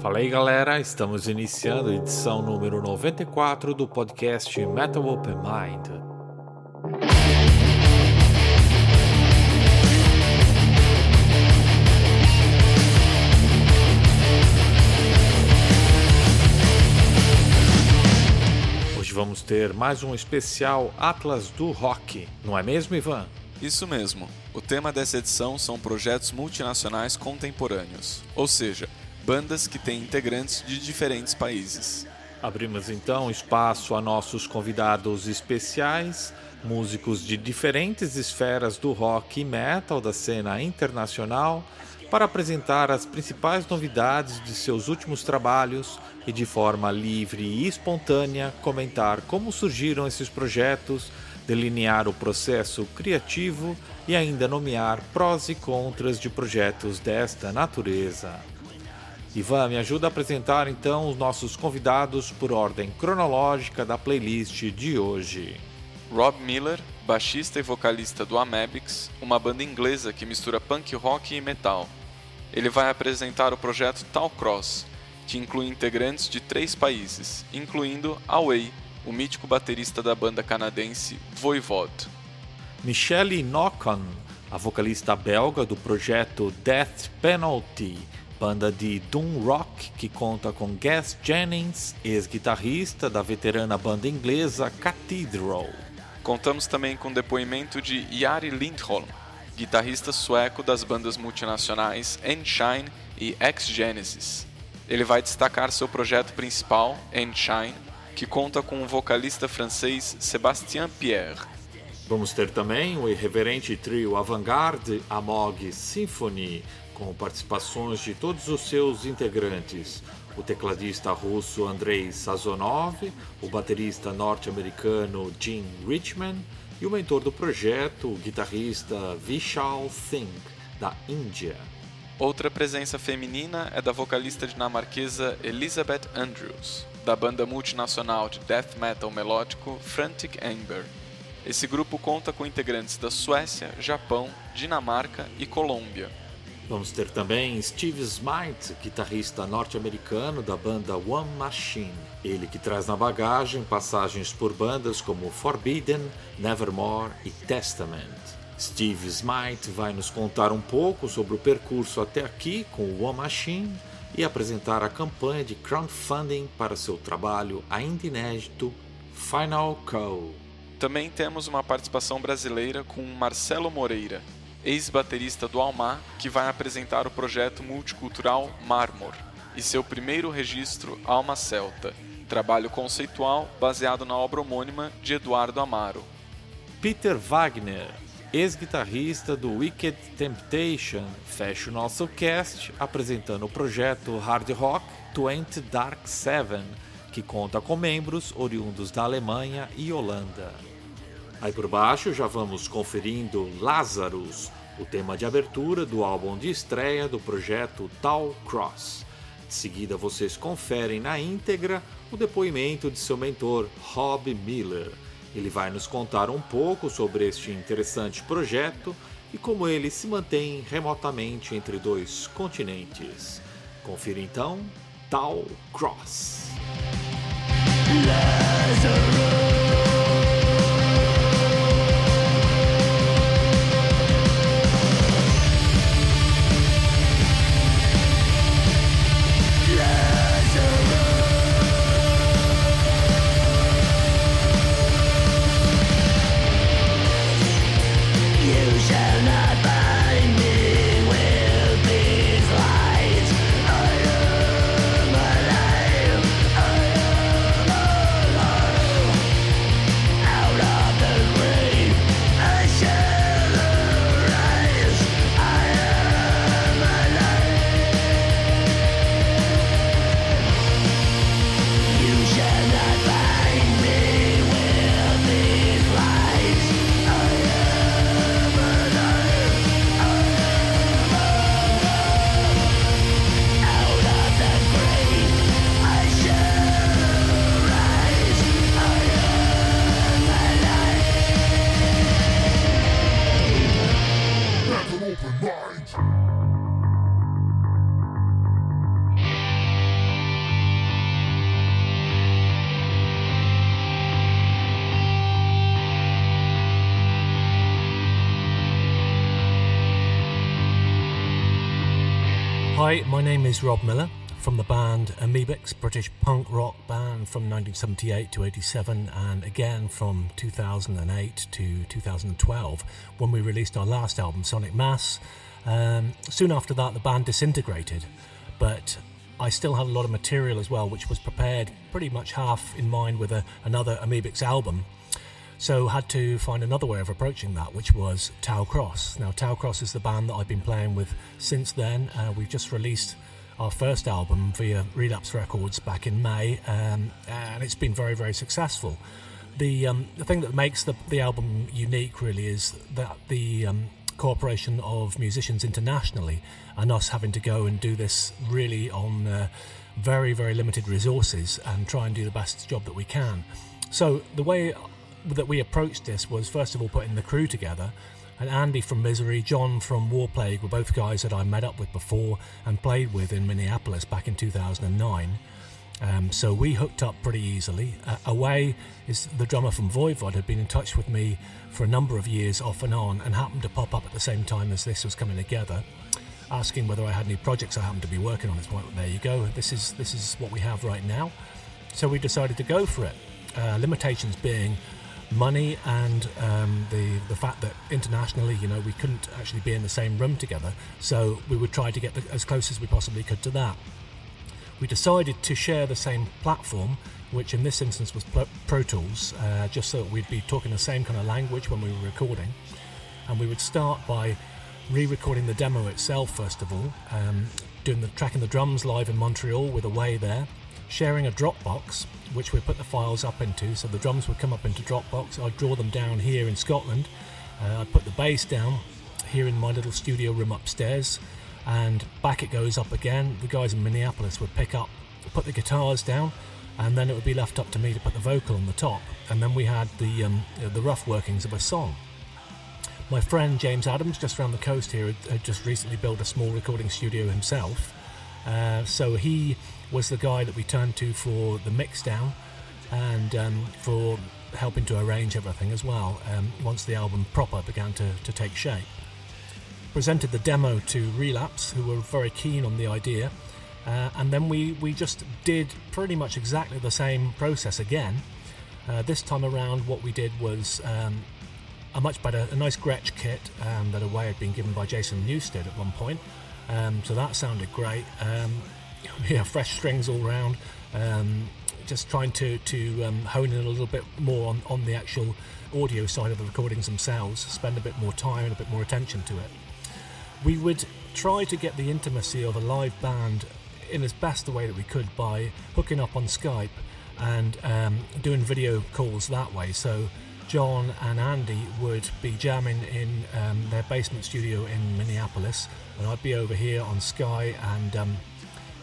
Fala aí galera, estamos iniciando a edição número 94 do podcast Metal Open Mind. Hoje vamos ter mais um especial Atlas do Rock, não é mesmo, Ivan? Isso mesmo. O tema dessa edição são projetos multinacionais contemporâneos, ou seja, bandas que têm integrantes de diferentes países. Abrimos então espaço a nossos convidados especiais, músicos de diferentes esferas do rock e metal da cena internacional, para apresentar as principais novidades de seus últimos trabalhos e de forma livre e espontânea comentar como surgiram esses projetos delinear o processo criativo e ainda nomear prós e contras de projetos desta natureza. Ivan, me ajuda a apresentar então os nossos convidados por ordem cronológica da playlist de hoje. Rob Miller, baixista e vocalista do Amebix, uma banda inglesa que mistura punk rock e metal. Ele vai apresentar o projeto Tal Cross, que inclui integrantes de três países, incluindo Away, o mítico baterista da banda canadense Voivod. Michelle Nocon, a vocalista belga do projeto Death Penalty, banda de doom rock que conta com Gas Jennings, ex-guitarrista da veterana banda inglesa Cathedral. Contamos também com o depoimento de Jari Lindholm, guitarrista sueco das bandas multinacionais Enshine e X-Genesis. Ele vai destacar seu projeto principal, Enshine, que conta com o vocalista francês Sébastien Pierre. Vamos ter também o irreverente trio Avantgarde Amog Symphony, com participações de todos os seus integrantes. O tecladista russo Andrei Sazonov, o baterista norte-americano Jim Richman e o mentor do projeto, o guitarrista Vishal Singh, da Índia. Outra presença feminina é da vocalista dinamarquesa Elizabeth Andrews da banda multinacional de death metal melódico Frantic Amber. Esse grupo conta com integrantes da Suécia, Japão, Dinamarca e Colômbia. Vamos ter também Steve Smite, guitarrista norte-americano da banda One Machine. Ele que traz na bagagem passagens por bandas como Forbidden, Nevermore e Testament. Steve Smite vai nos contar um pouco sobre o percurso até aqui com o One Machine e apresentar a campanha de crowdfunding para seu trabalho ainda inédito Final Call. Também temos uma participação brasileira com Marcelo Moreira, ex-baterista do Almar, que vai apresentar o projeto multicultural Marmor e seu primeiro registro Alma Celta, trabalho conceitual baseado na obra homônima de Eduardo Amaro. Peter Wagner, ex-guitarrista do Wicked Temptation, fecha o nosso cast apresentando o projeto Hard Rock 20 Dark Seven, que conta com membros oriundos da Alemanha e Holanda. Aí por baixo já vamos conferindo Lazarus, o tema de abertura do álbum de estreia do projeto Tal Cross. De seguida vocês conferem na íntegra o depoimento de seu mentor Rob Miller ele vai nos contar um pouco sobre este interessante projeto e como ele se mantém remotamente entre dois continentes. Confira então Tal Cross. Lazarus. Hi, my name is Rob Miller from the band Amebix, British punk rock band from 1978 to 87, and again from 2008 to 2012 when we released our last album, Sonic Mass. Um, soon after that, the band disintegrated, but I still had a lot of material as well, which was prepared pretty much half in mind with a, another Amebix album. So had to find another way of approaching that, which was Tau Cross. Now Tau Cross is the band that I've been playing with since then. Uh, we've just released our first album via Relapse Records back in May, um, and it's been very, very successful. The, um, the thing that makes the, the album unique really is that the um, cooperation of musicians internationally and us having to go and do this really on uh, very, very limited resources and try and do the best job that we can. So, the way that we approached this was first of all putting the crew together and Andy from Misery, John from Warplague were both guys that I met up with before and played with in Minneapolis back in 2009. Um, so we hooked up pretty easily. Uh, Away is the drummer from Voivod, had been in touch with me for a number of years off and on and happened to pop up at the same time as this was coming together, asking whether I had any projects I happened to be working on. It's well, there you go. This is this is what we have right now. So we decided to go for it. Uh, limitations being money and um, the the fact that internationally, you know, we couldn't actually be in the same room together. So we would try to get the, as close as we possibly could to that. We decided to share the same platform, which in this instance was Pro Tools, uh, just so we'd be talking the same kind of language when we were recording. And we would start by re-recording the demo itself first of all, um, doing the tracking the drums live in Montreal with Away there, sharing a Dropbox which we put the files up into. So the drums would come up into Dropbox. I'd draw them down here in Scotland. Uh, I'd put the bass down here in my little studio room upstairs, and back it goes up again. The guys in Minneapolis would pick up, put the guitars down, and then it would be left up to me to put the vocal on the top. And then we had the um, the rough workings of a song. My friend James Adams, just around the coast here, had just recently built a small recording studio himself. Uh, so he was the guy that we turned to for the mix down and um, for helping to arrange everything as well um, once the album proper began to, to take shape. Presented the demo to Relapse, who were very keen on the idea, uh, and then we, we just did pretty much exactly the same process again. Uh, this time around, what we did was um, a much better, a nice Gretsch kit um, that Away had been given by Jason Newsted at one point. Um, so that sounded great. Yeah, fresh strings all round. Um, just trying to to um, hone in a little bit more on, on the actual audio side of the recordings themselves. Spend a bit more time and a bit more attention to it. We would try to get the intimacy of a live band in as best the way that we could by hooking up on Skype and um, doing video calls that way. So John and Andy would be jamming in um, their basement studio in Minneapolis, and I'd be over here on Skype and um,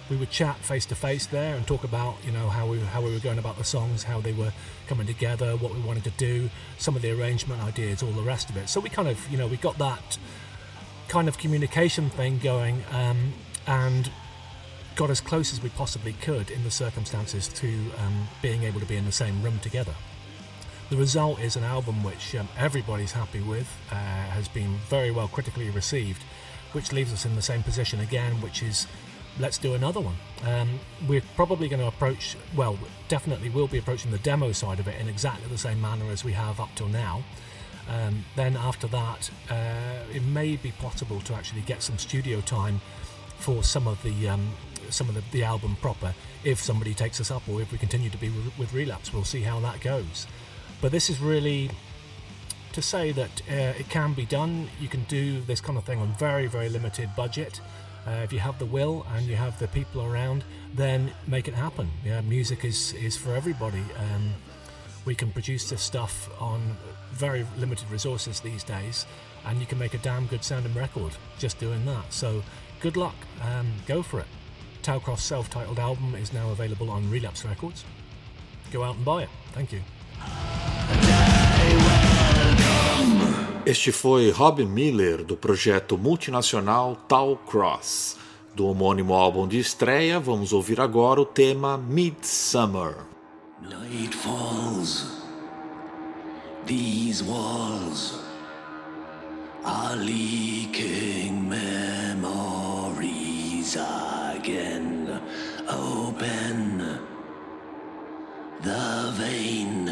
we would chat face to face there and talk about you know how we how we were going about the songs, how they were coming together, what we wanted to do, some of the arrangement ideas, all the rest of it. So we kind of you know we got that kind of communication thing going um, and got as close as we possibly could in the circumstances to um, being able to be in the same room together. The result is an album which um, everybody's happy with, uh, has been very well critically received, which leaves us in the same position again, which is let's do another one. Um, we're probably going to approach, well, definitely we'll be approaching the demo side of it in exactly the same manner as we have up till now. Um, then after that, uh, it may be possible to actually get some studio time for some of the um, some of the, the, album proper. If somebody takes us up, or if we continue to be with, Relapse, we'll see how that goes. But this is really to say that uh, it can be done. You can do this kind of thing on very very limited budget. Uh, if you have the will and you have the people around, then make it happen. Yeah, music is is for everybody. Um, we can produce this stuff on very limited resources these days, and you can make a damn good sounding record just doing that. So, good luck. Um, go for it. Tau Cross self-titled album is now available on Relapse Records. Go out and buy it. Thank you. Este foi Rob Miller, do projeto multinacional Tal Cross. Do homônimo álbum de estreia, vamos ouvir agora o tema Midsummer. Night falls. These walls are leaking memories again. Open the vein,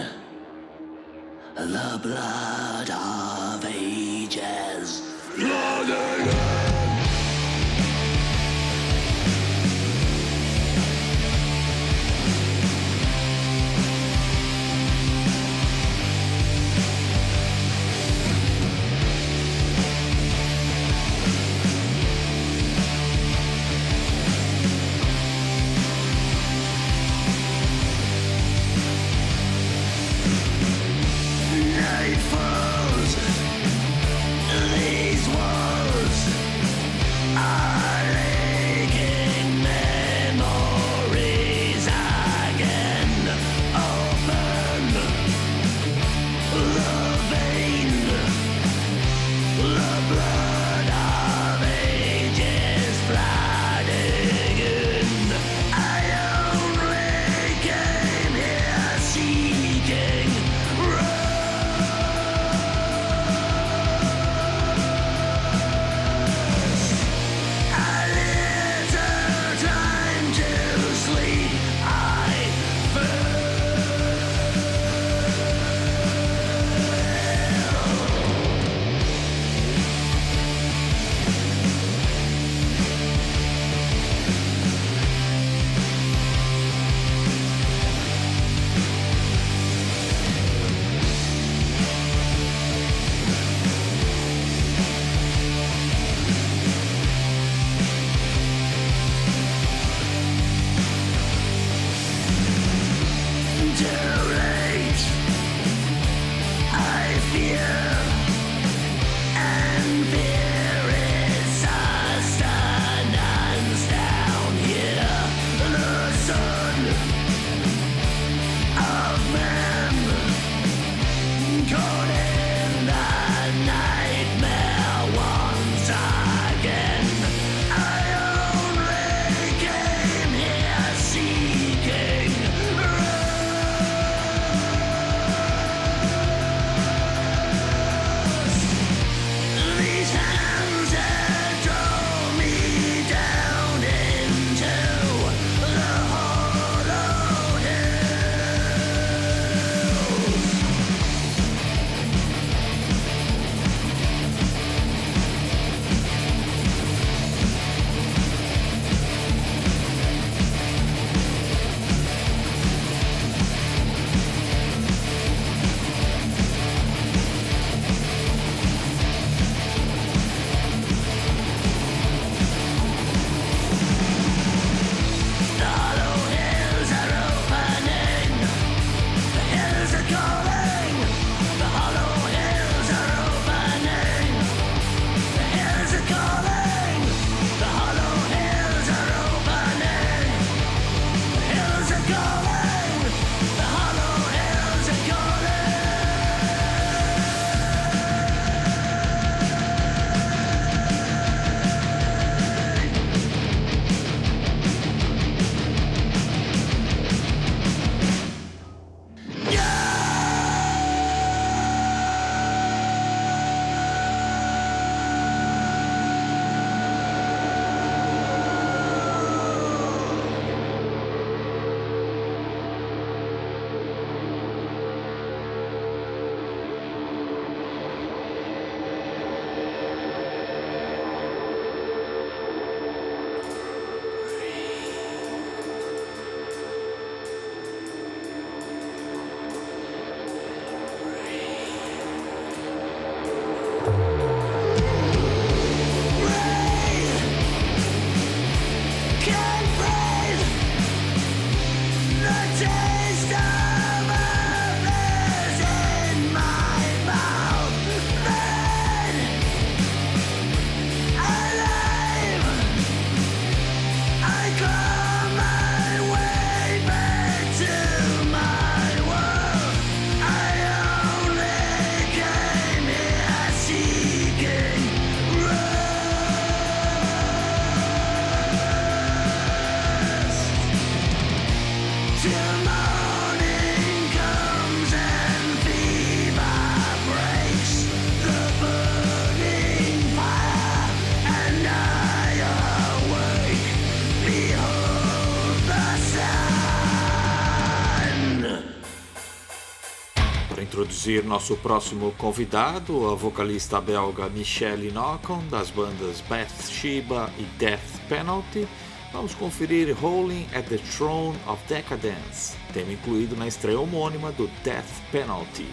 the blood of ages. Blood introduzir nosso próximo convidado, a vocalista belga Michelle Nocon, das bandas Bathsheba e Death Penalty. Vamos conferir Rolling at the Throne of Decadence, tema incluído na estreia homônima do Death Penalty.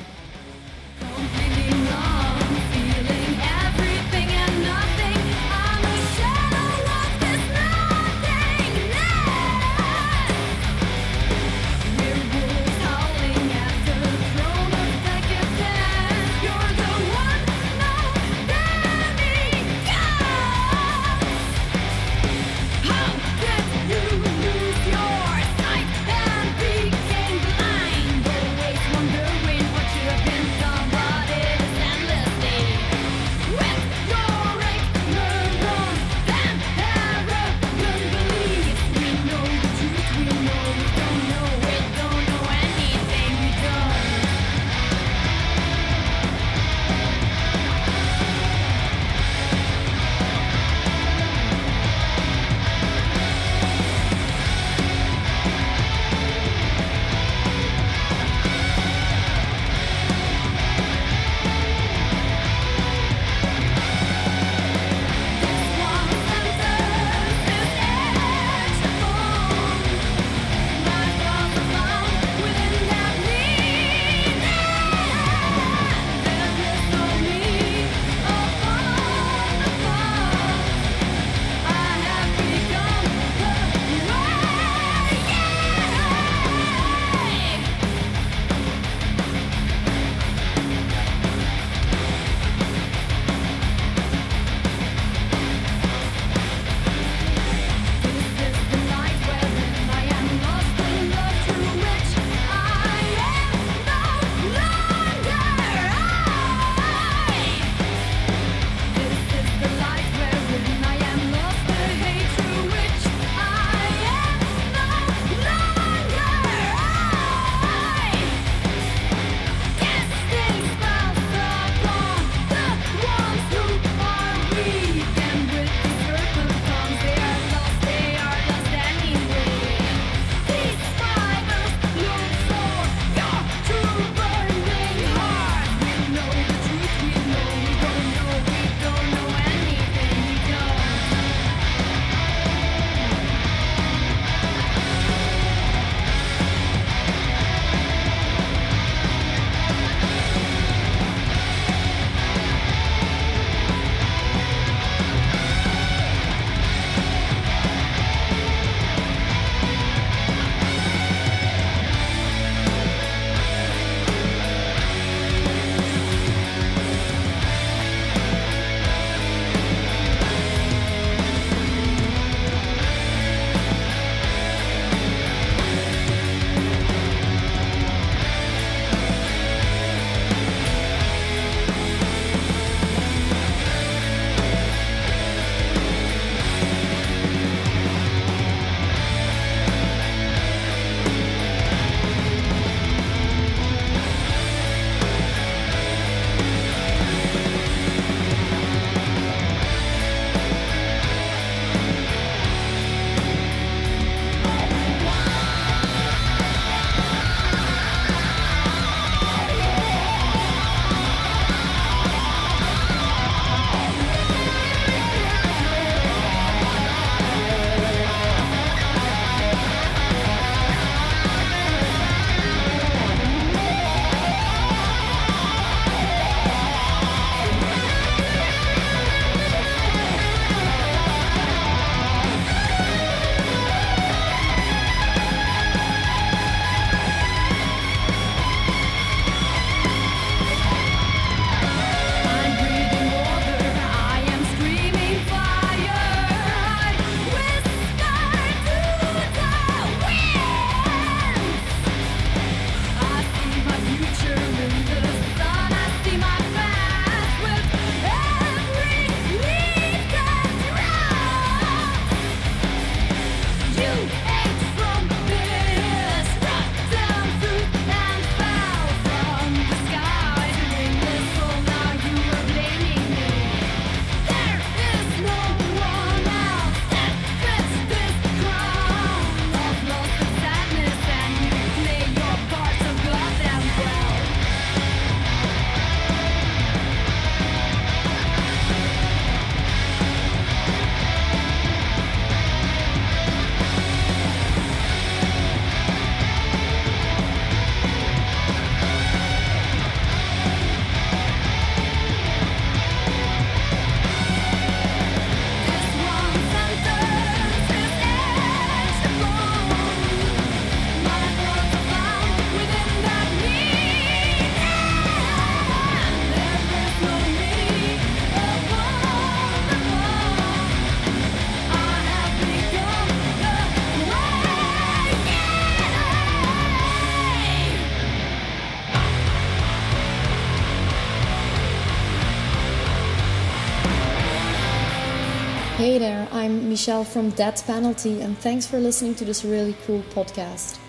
Michelle from Death Penalty, and thanks for listening to this really cool podcast.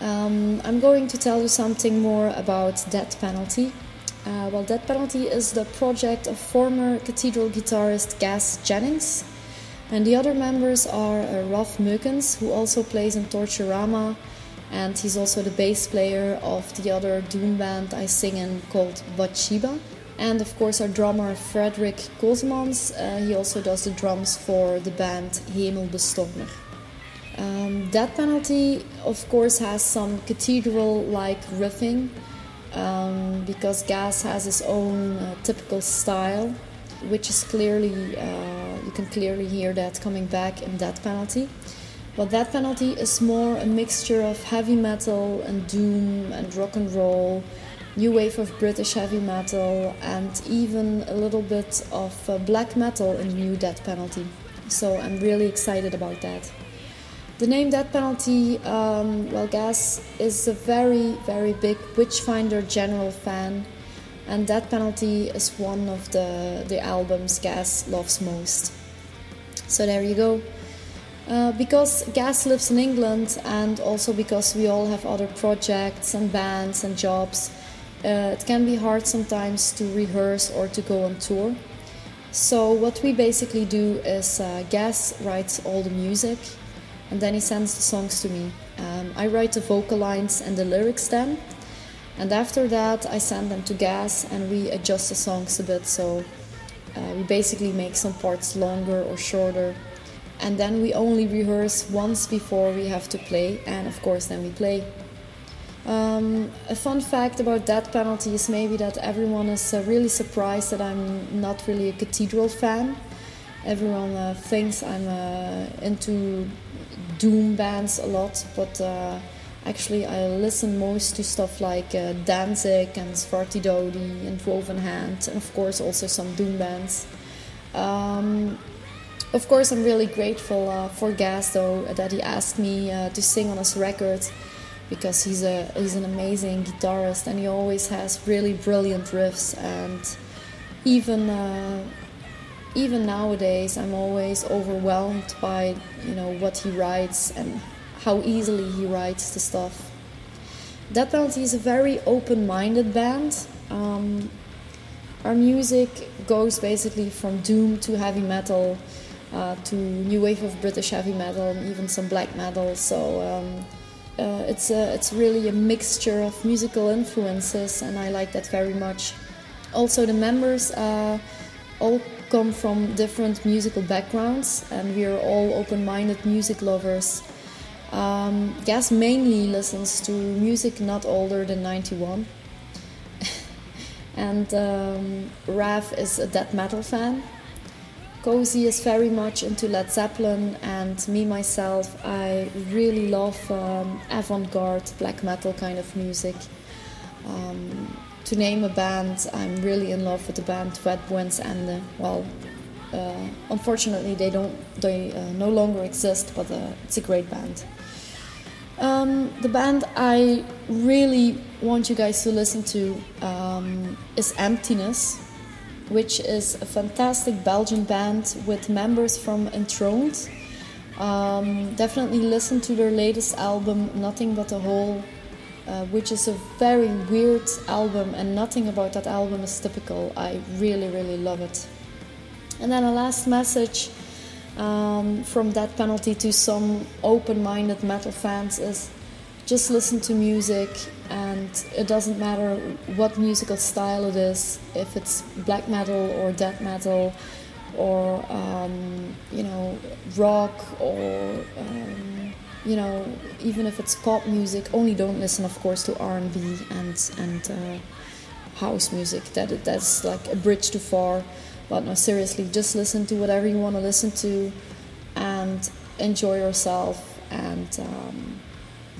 Um, I'm going to tell you something more about Death Penalty. Uh, well, Death Penalty is the project of former cathedral guitarist Gaz Jennings, and the other members are uh, Raf Meukens, who also plays in Torturama, and he's also the bass player of the other doom band I sing in called Bathsheba. And of course, our drummer Frederick Cosemans, uh, he also does the drums for the band Hemelbestormer. Um, Death Penalty, of course, has some cathedral like riffing um, because Gaz has his own uh, typical style, which is clearly, uh, you can clearly hear that coming back in Death Penalty. But Death Penalty is more a mixture of heavy metal and doom and rock and roll, new wave of British heavy metal, and even a little bit of uh, black metal in the new Death Penalty. So I'm really excited about that. The name Death Penalty, um, well, Gaz is a very, very big Witchfinder General fan, and Death Penalty is one of the, the albums Gaz loves most. So there you go. Uh, because Gaz lives in England, and also because we all have other projects and bands and jobs, uh, it can be hard sometimes to rehearse or to go on tour. So, what we basically do is uh, Gaz writes all the music and then he sends the songs to me. Um, I write the vocal lines and the lyrics then, and after that I send them to Gaz and we adjust the songs a bit. So uh, we basically make some parts longer or shorter, and then we only rehearse once before we have to play, and of course then we play. Um, a fun fact about Death Penalty is maybe that everyone is uh, really surprised that I'm not really a cathedral fan. Everyone uh, thinks I'm uh, into doom bands a lot, but uh, actually I listen most to stuff like uh, Danzig and Svartidauði and Woven Hand, and of course also some doom bands. Um, of course, I'm really grateful uh, for Gaz though that he asked me to sing on his record because he's a he's an amazing guitarist and he always has really brilliant riffs and even uh, even nowadays I'm always overwhelmed by you know what he writes and how easily he writes the stuff. Death Penalty is a very open-minded band. Um, our music goes basically from doom to heavy metal uh, to new wave of British heavy metal and even some black metal. So um, uh, it's a, it's really a mixture of musical influences, and I like that very much. Also, the members uh, all come from different musical backgrounds and we are all open minded music lovers. Um, Gaz mainly listens to music not older than 91. and um, Raf is a death metal fan. Cozy is very much into Led Zeppelin, and me myself, I really love um, avant garde black metal kind of music. Um, to name a band, I'm really in love with the band Ved Buens and well, uh, unfortunately they don't they uh, no longer exist, but uh, it's a great band. Um, the band I really want you guys to listen to um, is Emptiness, which is a fantastic Belgian band with members from Enthroned. Um, definitely listen to their latest album, Nothing But a Whole uh, which is a very weird album, and nothing about that album is typical. I really, really love it. And then a last message um, from Death Penalty to some open minded metal fans is just listen to music, and it doesn't matter what musical style it is, if it's black metal or death metal or um, you know rock or um, you know, even if it's pop music, only don't listen, of course, to R and B and and uh, house music. That that's like a bridge too far. But no, seriously, just listen to whatever you want to listen to, and enjoy yourself. And um,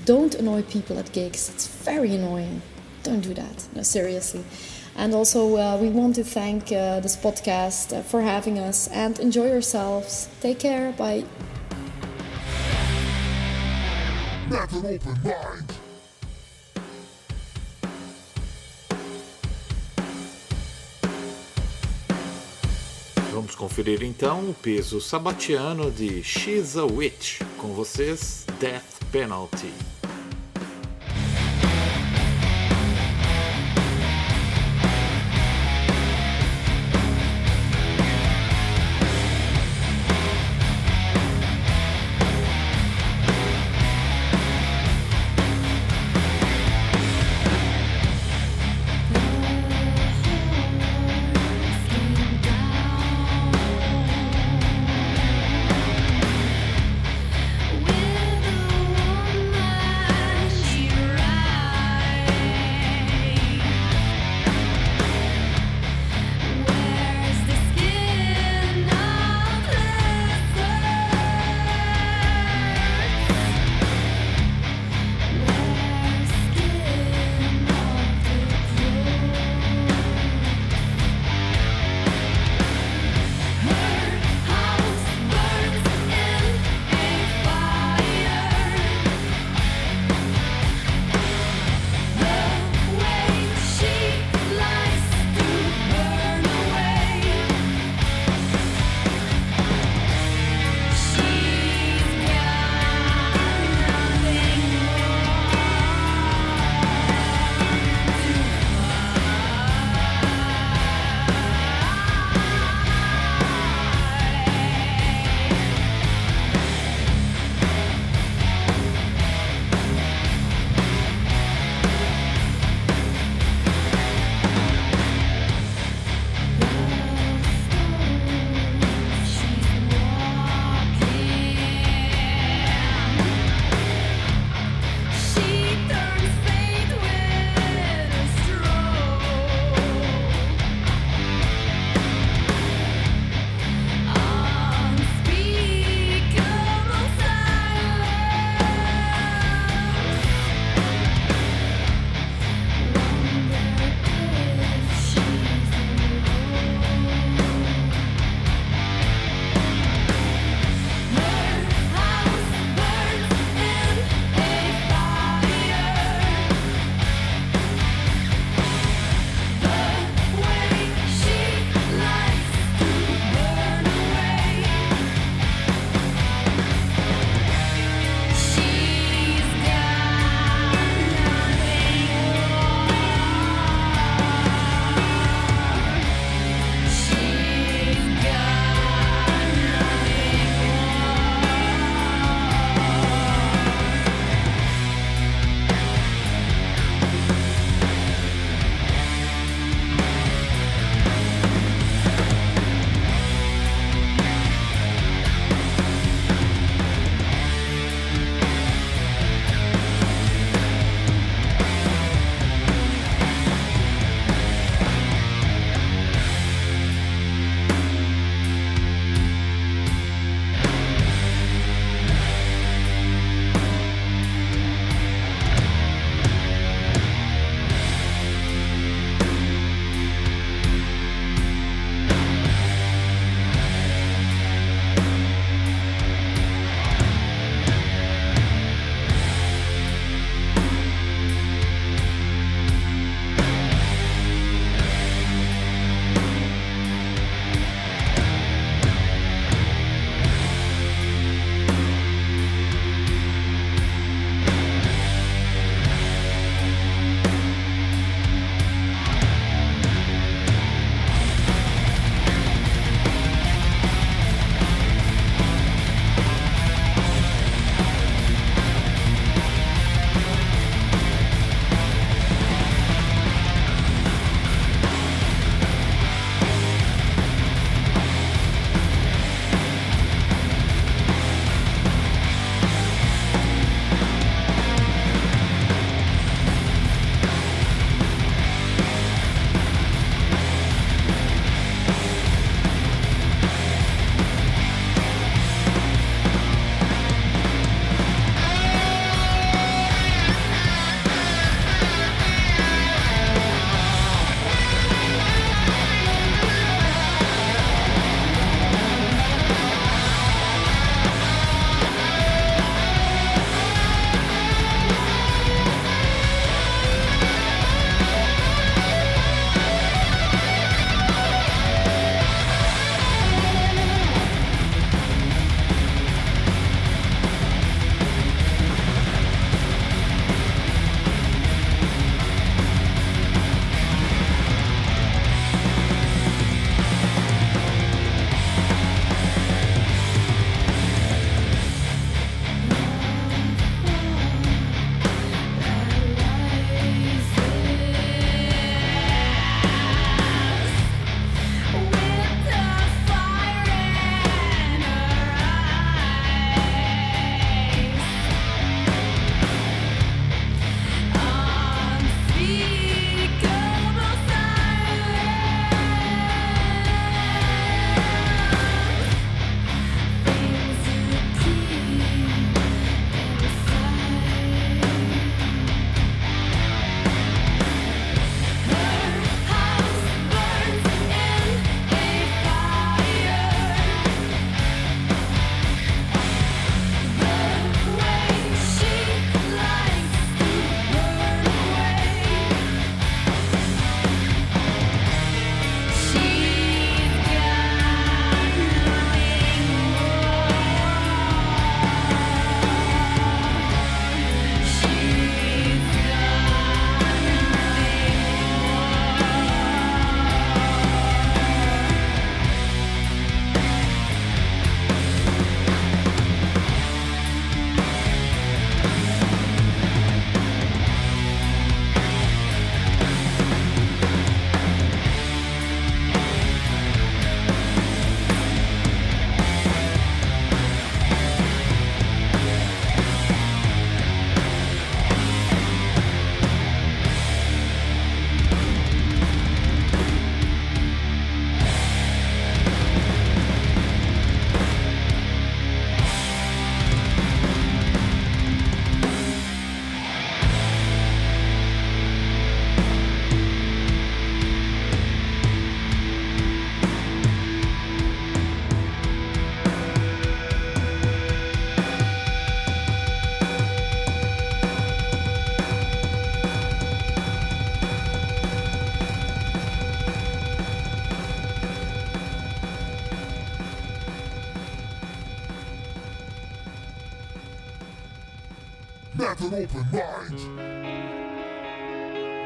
don't annoy people at gigs. It's very annoying. Don't do that. No, seriously. And also, uh, we want to thank uh, this podcast uh, for having us. And enjoy yourselves. Take care. Bye. Metal Open Mind. Vamos conferir então o peso sabatiano de She's a Witch. Com vocês, Death Penalty.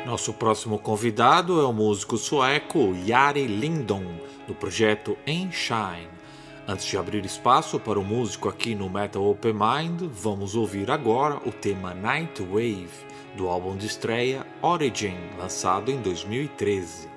Nosso próximo convidado é o músico sueco Jari Lindon, do projeto Enshine. Antes de abrir espaço para o músico aqui no Metal Open Mind, vamos ouvir agora o tema Night Wave, do álbum de estreia Origin, lançado em 2013.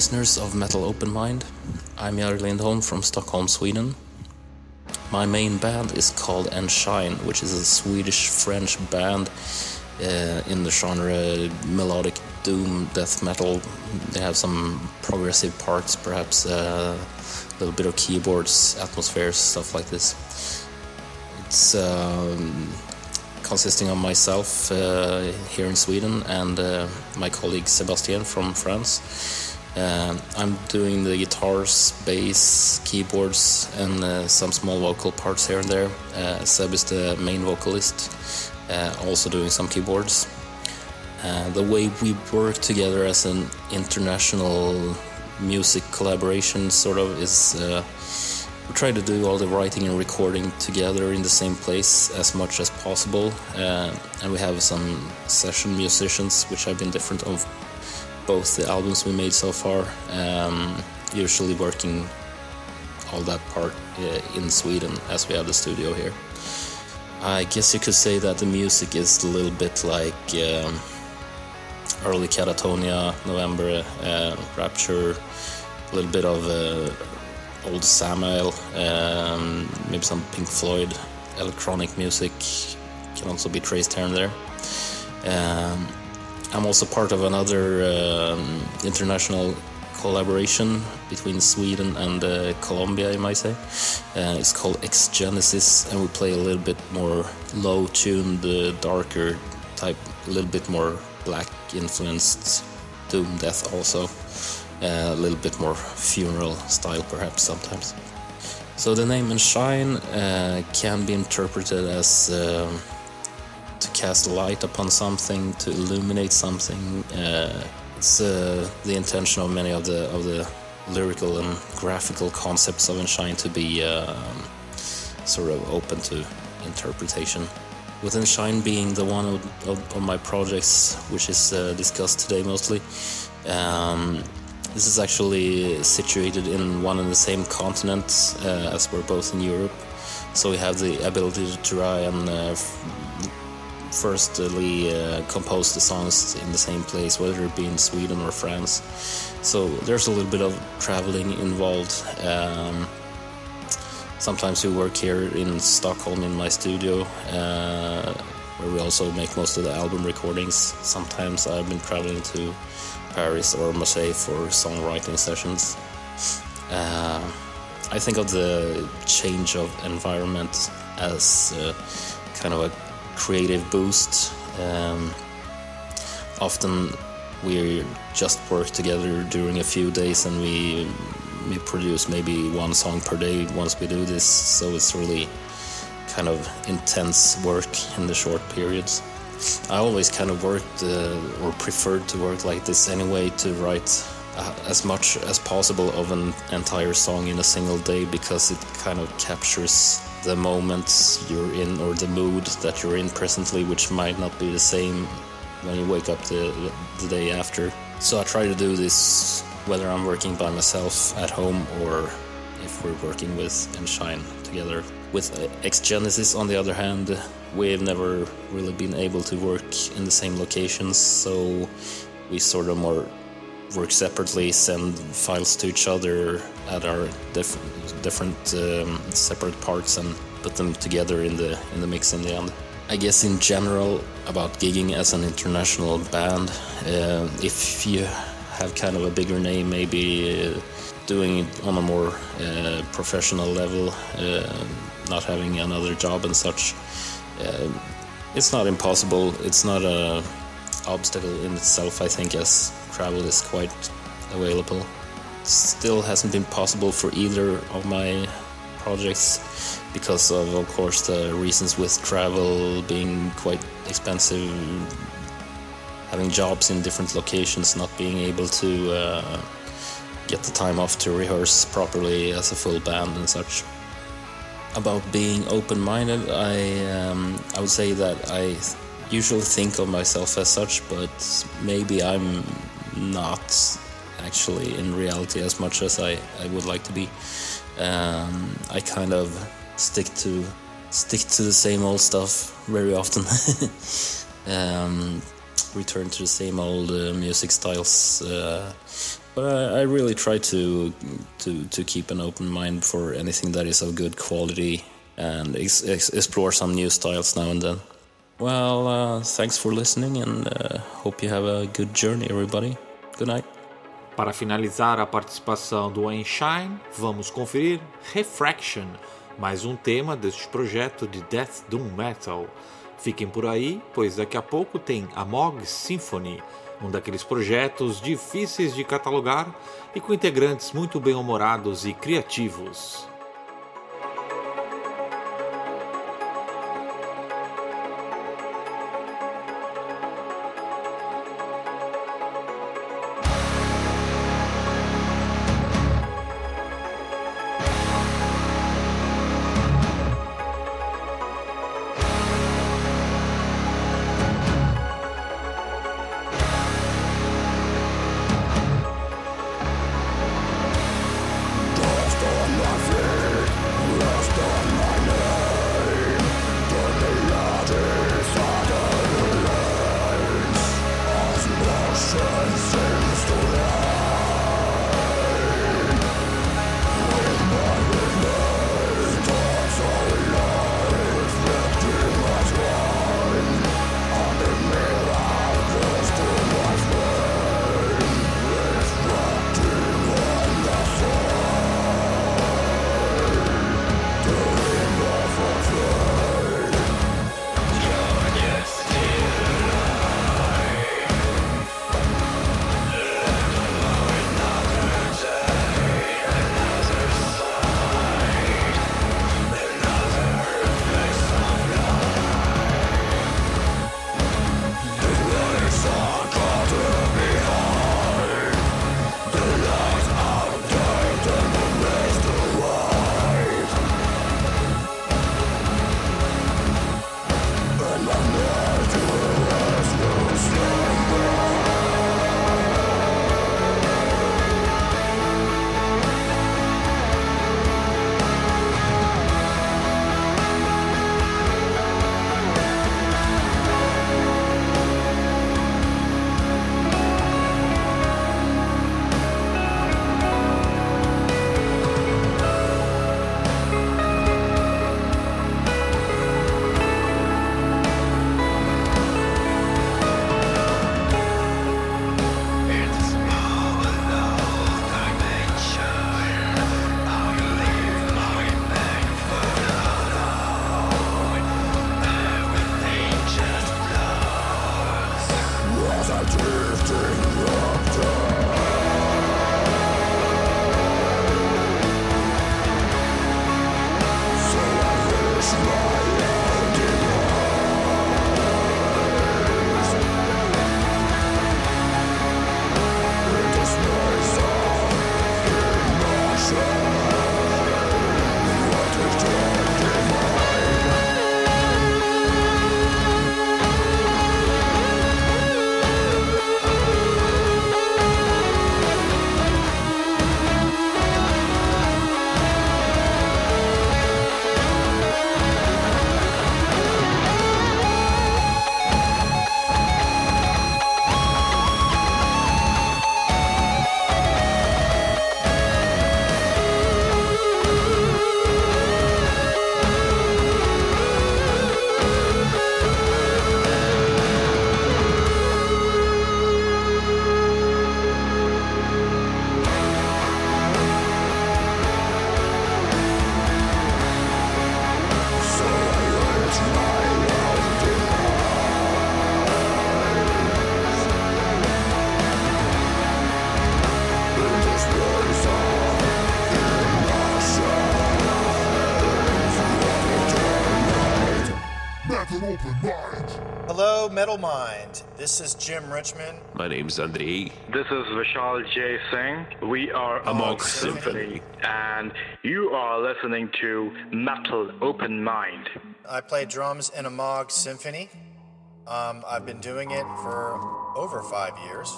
Listeners of Metal Open Mind. I'm Jari Lindholm from Stockholm, Sweden. My main band is called Enshine, which is a Swedish French band uh, in the genre melodic doom death metal. They have some progressive parts, perhaps uh, a little bit of keyboards, atmospheres, stuff like this. It's um, consisting of myself uh, here in Sweden and uh, my colleague Sebastien from France. Uh, I'm doing the guitars, bass, keyboards, and uh, some small vocal parts here and there. Uh, Seb is the main vocalist, uh, also doing some keyboards. Uh, the way we work together as an international music collaboration sort of is uh, we try to do all the writing and recording together in the same place as much as possible. and we have some session musicians, which have been different of both the albums we made so far. Um, usually working all that part uh, in Sweden as we have the studio here. I guess you could say that the music is a little bit like um, early Katatonia, November, uh, Rapture, a little bit of uh, old Samael, um, maybe some Pink Floyd, electronic music can also be traced here and there. Um, I'm also part of another um, international collaboration between Sweden and uh, Colombia, you might say. Uh, it's called Exgenesis, and we play a little bit more low tuned, uh, darker type, a little bit more black influenced doom death, also. Uh, a little bit more funeral style, perhaps sometimes. So the name Enshine uh, can be interpreted as um, to cast light upon something, to illuminate something. Uh, it's uh, the intention of many of the of the lyrical and graphical concepts of Enshine to be um, sort of open to interpretation. With Enshine being the one of, of, of my projects which is uh, discussed today mostly, um, this is actually situated in one and the same continent uh, as we're both in Europe. So we have the ability to try and uh, firstly uh, compose the songs in the same place, whether it be in Sweden or France. So there's a little bit of traveling involved. Um, sometimes we work here in Stockholm in my studio, uh, where we also make most of the album recordings. Sometimes I've been traveling to Paris or Marseille for songwriting sessions. Uh, I think of the change of environment as uh, kind of a creative boost. Um, often we just work together during a few days and we we produce maybe one song per day once we do this. So it's really kind of intense work in the short periods. I always kind of worked uh, or preferred to work like this anyway to write Uh, as much as possible of an entire song in a single day because it kind of captures the moment you're in or the mood that you're in presently, which might not be the same when you wake up the, the day after. So I try to do this whether I'm working by myself at home or if we're working with Enshine together. With Exgenesis, on the other hand, we've never really been able to work in the same locations, so we sort of more work separately, send files to each other at our different different um, separate parts, and put them together in the in the mix in the end. I guess in general about gigging as an international band, uh, if you have kind of a bigger name, maybe uh, doing it on a more uh, professional level, uh, not having another job and such, uh, it's not impossible. It's not a obstacle in itself. I think as travel is quite available. Still hasn't been possible for either of my projects because of, of course, the reasons with travel being quite expensive, having jobs in different locations, not being able to uh, get the time off to rehearse properly as a full band and such. About being open-minded, I um, I would say that I usually think of myself as such, but maybe I'm not actually in reality as much as I, I would like to be. Um, I kind of stick to stick to the same old stuff very often. um, return to the same old uh, music styles. Uh, But I, I really try to to to keep an open mind for anything that is of good quality and ex- ex- explore some new styles now and then. Well, uh, thanks for listening and uh, hope you have a good journey, everybody. Good night. Para finalizar a participação do Einstein, vamos conferir Refraction, mais um tema deste projeto de Death Doom Metal. Fiquem por aí, pois daqui a pouco tem a Mog Symphony, um daqueles projetos difíceis de catalogar e com integrantes muito bem-humorados e criativos. Metal Mind. This is Jim Richmond. My name's Andrei. This is Vishal J. Singh. We are Amogh Symphony. And you are listening to Metal Open Mind. I play drums in Amogh Symphony. Um, I've been doing it for over five years.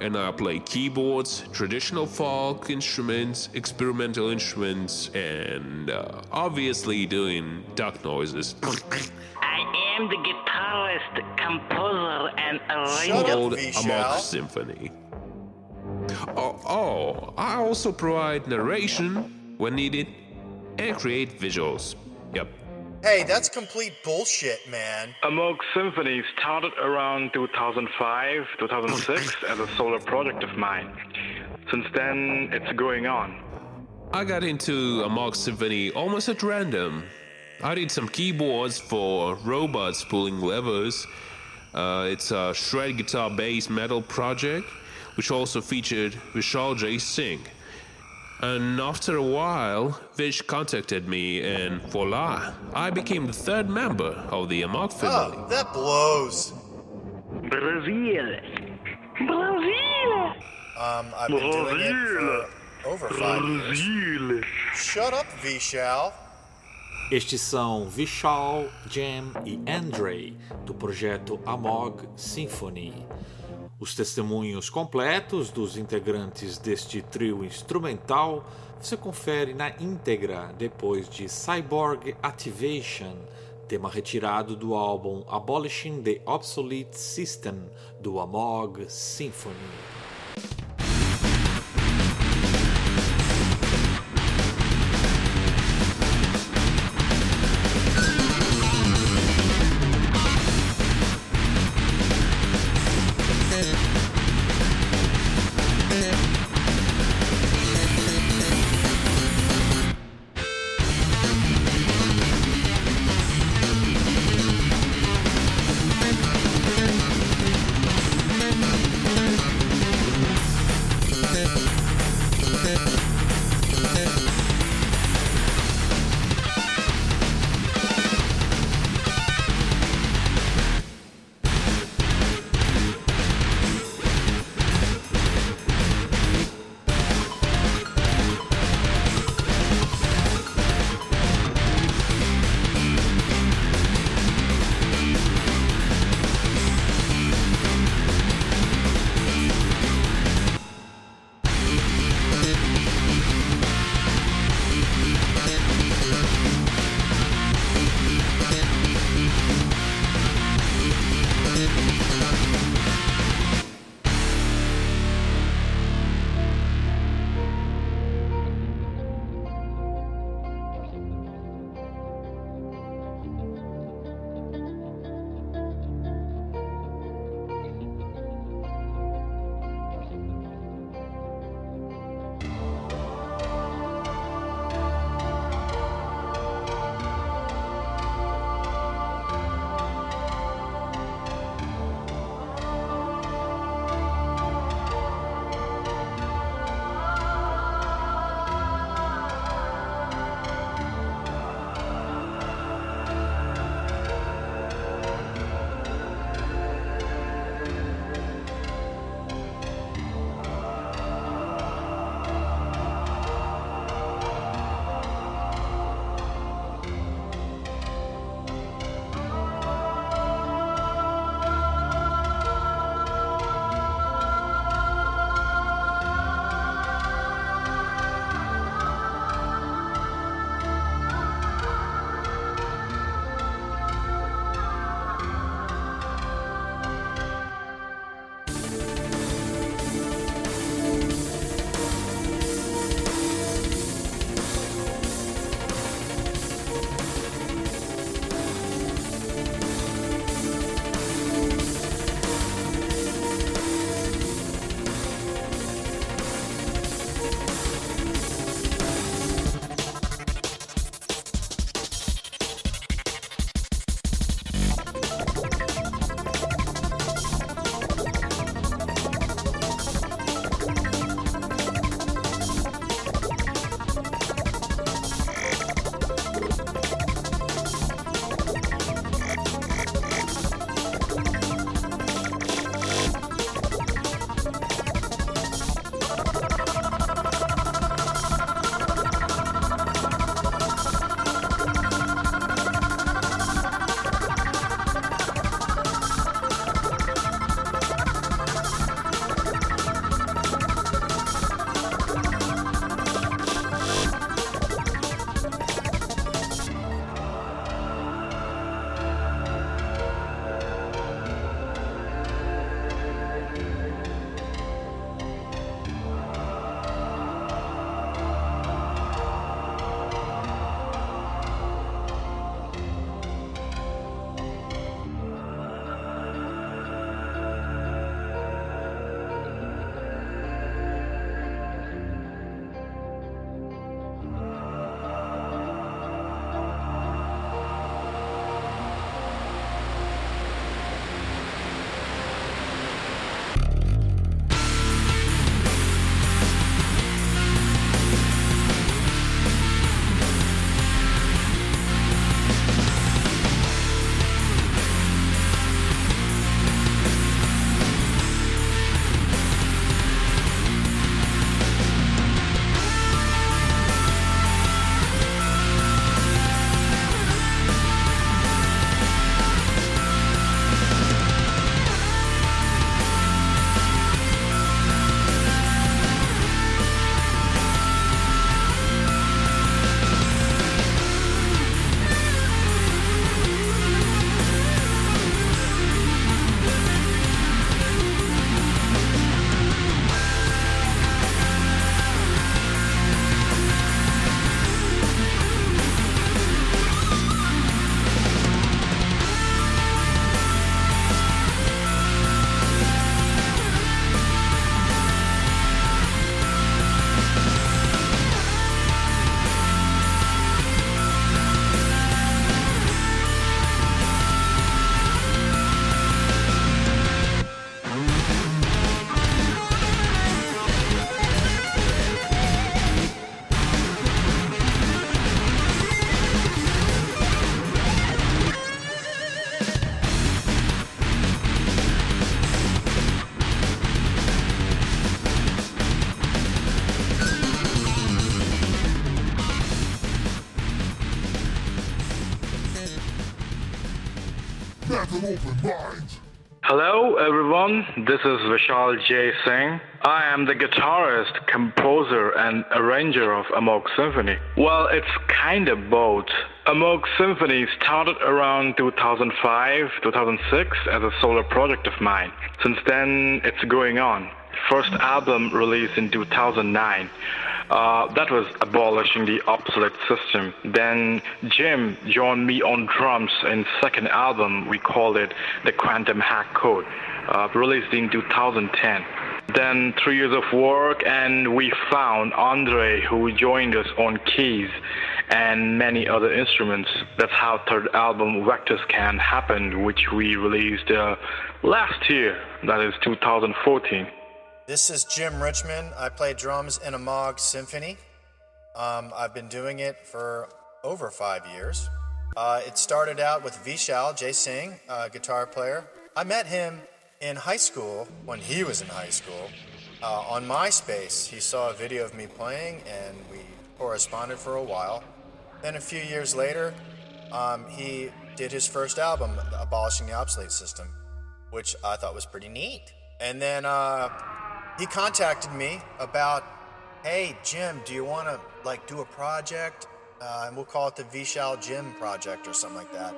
And I play keyboards, traditional folk instruments, experimental instruments, and uh, obviously doing duck noises. I am the guitarist, composer, and Shut arranger. up, Old Vishal. Amogh Symphony. Oh, Oh, I also provide narration when needed and create visuals. Yep. Hey, that's complete bullshit, man. Amogh Symphony started around 2005, 2006 as a solo project of mine. Since then, it's going on. I got into Amogh Symphony almost at random. I did some keyboards for robots pulling levers. Uh, it's a shred guitar based metal project, which also featured Vishal J. Singh. And after a while, Vish contacted me, and voila, I became the third member of the Amogh family. Oh, that blows. Brazil. Brazil. Um, I've been doing it for over five years. Shut up, Vishal. Estes são Vishal, Jam e Andre, do projeto Amogh Symphony. Os testemunhos completos dos integrantes deste trio instrumental você confere na íntegra depois de Cyborg Activation, tema retirado do álbum Abolishing the Obsolete System do Amog Symphony. Hello, everyone. This is Vishal J. Singh. I am the guitarist, composer, and arranger of Amogh Symphony. Well, it's kind of both. Amogh Symphony started around 2005, 2006 as a solo project of mine. Since then, it's going on. First album released in 2009. Uh, that was abolishing the obsolete system. Then Jim joined me on drums in second album. We called it the Quantum Hack Code, uh, released in 2010. Then three years of work, and we found Andre, who joined us on keys and many other instruments. That's how third album Vector Scan happened, which we released uh, last year. That is 2014. This is Jim Richmond. I play drums in Amogh Symphony. Um, I've been doing it for over five years. Uh, it started out with Vishal J. Singh, uh, guitar player. I met him in high school when he was in high school. Uh, on MySpace, he saw a video of me playing and we corresponded for a while. Then a few years later, um, he did his first album, Abolishing the Obsolete System, which I thought was pretty neat. And then uh, he contacted me about, hey Jim, do you want to like do a project? Uh, and we'll call it the Vishal Jim project or something like that.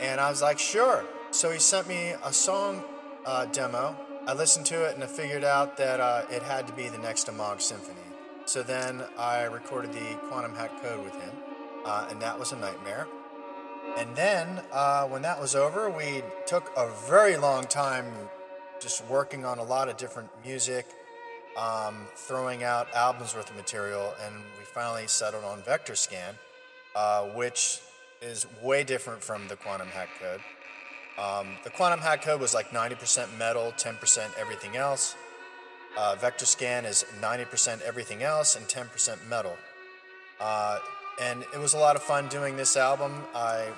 And I was like, sure. So he sent me a song uh, demo. I listened to it and I figured out that uh, it had to be the next Amogh Symphony. So then I recorded the Quantum Hack Code with him, uh, and that was a nightmare. And then uh, when that was over, we took a very long time just working on a lot of different music, um, throwing out albums worth of material, and we finally settled on Vector Scan, uh, which is way different from the Quantum Hack Code. Um, the Quantum Hack Code was like 90% metal, 10% everything else. Uh, Vector Scan is 90% everything else and 10% metal. Uh, and it was a lot of fun doing this album. I,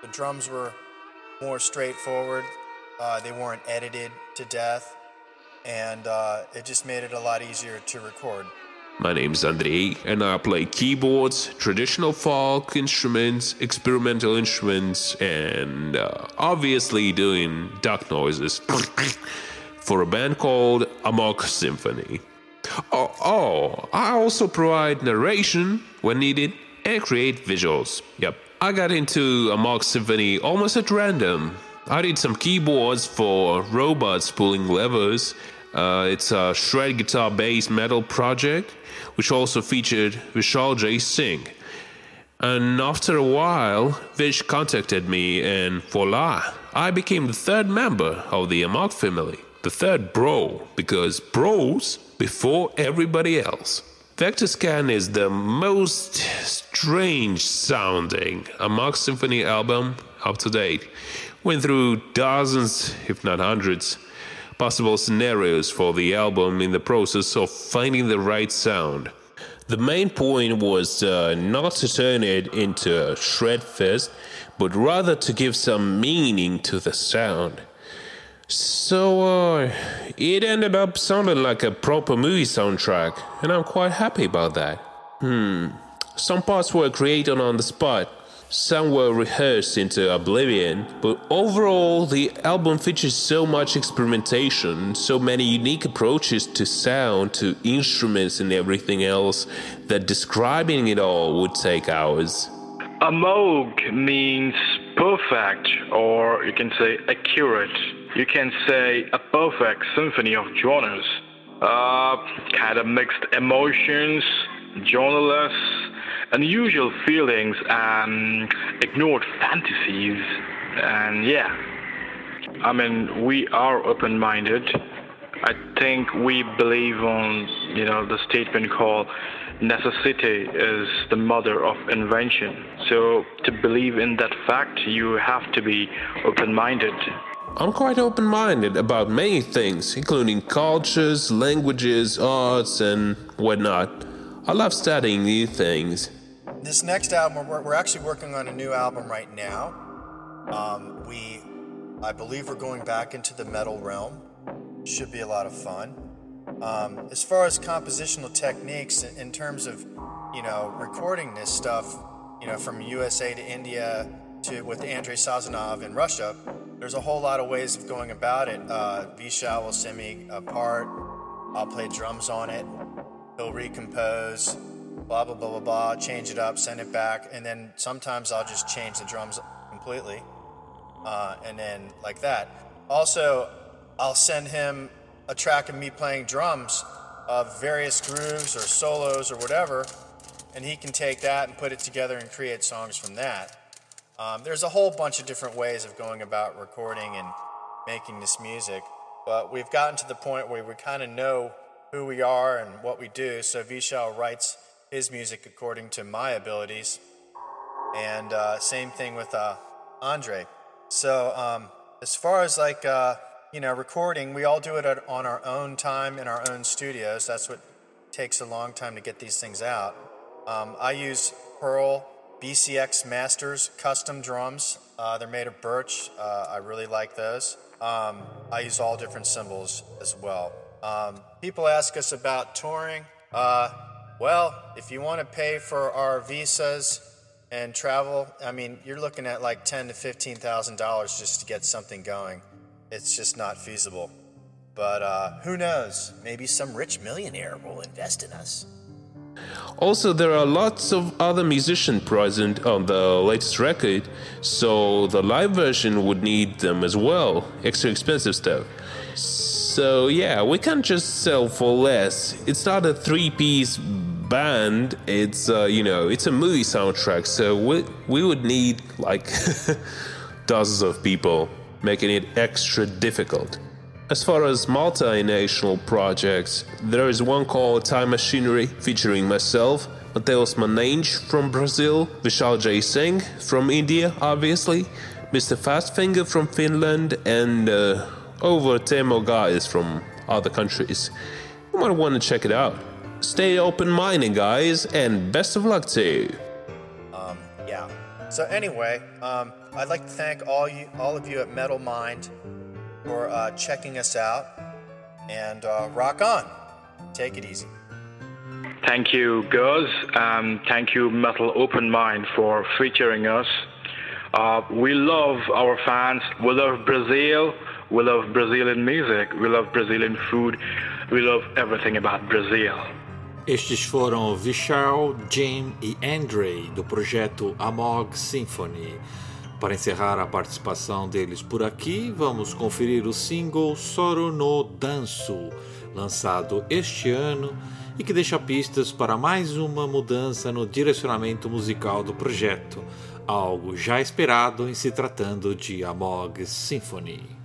the drums were more straightforward. Uh, they weren't edited to death, and uh, it just made it a lot easier to record. My name's Andrei, and I play keyboards, traditional folk instruments, experimental instruments, and uh, obviously doing duck noises for a band called Amogh Symphony. Oh, oh, I also provide narration when needed and create visuals. Yep, I got into Amogh Symphony almost at random. I did some keyboards for robots pulling levers. Uh, it's a shred guitar based metal project, which also featured Vishal J. Singh. And after a while, Vish contacted me, and voila, I became the third member of the Amogh family. The third bro, because bros before everybody else. Vector Scan is the most strange sounding Amogh Symphony album up to date. Went through dozens, if not hundreds, possible scenarios for the album in the process of finding the right sound. The main point was uh, not to turn it into a shred fest, but rather to give some meaning to the sound. So, uh, it ended up sounding like a proper movie soundtrack, and I'm quite happy about that. Hmm. Some parts were created on the spot, some were rehearsed into oblivion, but overall, the album features so much experimentation, so many unique approaches to sound, to instruments, and everything else, that describing it all would take hours. A Amogh means perfect, or you can say accurate. You can say a perfect symphony of genres. Uh, kind of mixed emotions, genreless, unusual feelings, and ignored fantasies. And yeah, I mean, we are open minded. I think we believe on, you know, the statement called necessity is the mother of invention. So to believe in that fact, you have to be open minded. I'm quite open minded about many things, including cultures, languages, arts, and whatnot. I love studying new things. This next album, we're, we're actually working on a new album right now. Um, we, I believe, we're going back into the metal realm. Should be a lot of fun. Um, as far as compositional techniques, in, terms of, you know, recording this stuff, you know, from USA to India to with Andrei Sazonov in Russia, there's a whole lot of ways of going about it. Uh, Vishal will send me a part, I'll play drums on it, he'll recompose, blah, blah, blah, blah, blah, change it up, send it back, and then sometimes I'll just change the drums completely, uh, and then like that. Also, I'll send him a track of me playing drums of various grooves or solos or whatever, and he can take that and put it together and create songs from that. Um, there's a whole bunch of different ways of going about recording and making this music, but we've gotten to the point where we kind of know who we are and what we do. So Vishal writes his music according to my abilities, and uh, same thing with uh, Andre. So um, as far as like uh, you know recording, we all do it at, on our own time in our own studios. That's what takes a long time to get these things out. Um, I use Pearl BCX Masters custom drums. Uh, they're made of birch. Uh, I really like those. Um, I use all different cymbals as well. Um, people ask us about touring. Uh, well, if you want to pay for our visas and travel, I mean, you're looking at like ten to fifteen thousand dollars just to get something going. It's just not feasible. But uh, who knows? Maybe some rich millionaire will invest in us. Also, there are lots of other musicians present on the latest record, so the live version would need them as well. Extra expensive stuff. Yeah, we can't just sell for less. It's not a three piece band, it's, uh, you know, it's a movie soundtrack, so we, we would need like dozens of people, making it extra difficult. As far as multinational projects, there is one called Time Machinery featuring myself, Mateus Manenge from Brazil, Vishal J. Singh from India, obviously, Mr. Fastfinger from Finland, and uh, over 10 more guys from other countries. You might want to check it out. Stay open minded, guys, and best of luck to you. Um, yeah. So anyway, um, I'd like to thank all you, all of you at Metal Mind for uh, checking us out, and uh, rock on. Take it easy. Thank you, girls. Um, thank you, Metal Open Mind, for featuring us. Uh, we love our fans. We love Brazil. We love Brazilian music. We love Brazilian food. We love everything about Brazil. Estes foram Vishal, Jim e Andre do projeto Amog Symphony. Para encerrar a participação deles por aqui, vamos conferir o single Soro no Danço, lançado este ano e que deixa pistas para mais uma mudança no direcionamento musical do projeto, algo já esperado em se tratando de Amog Symphony.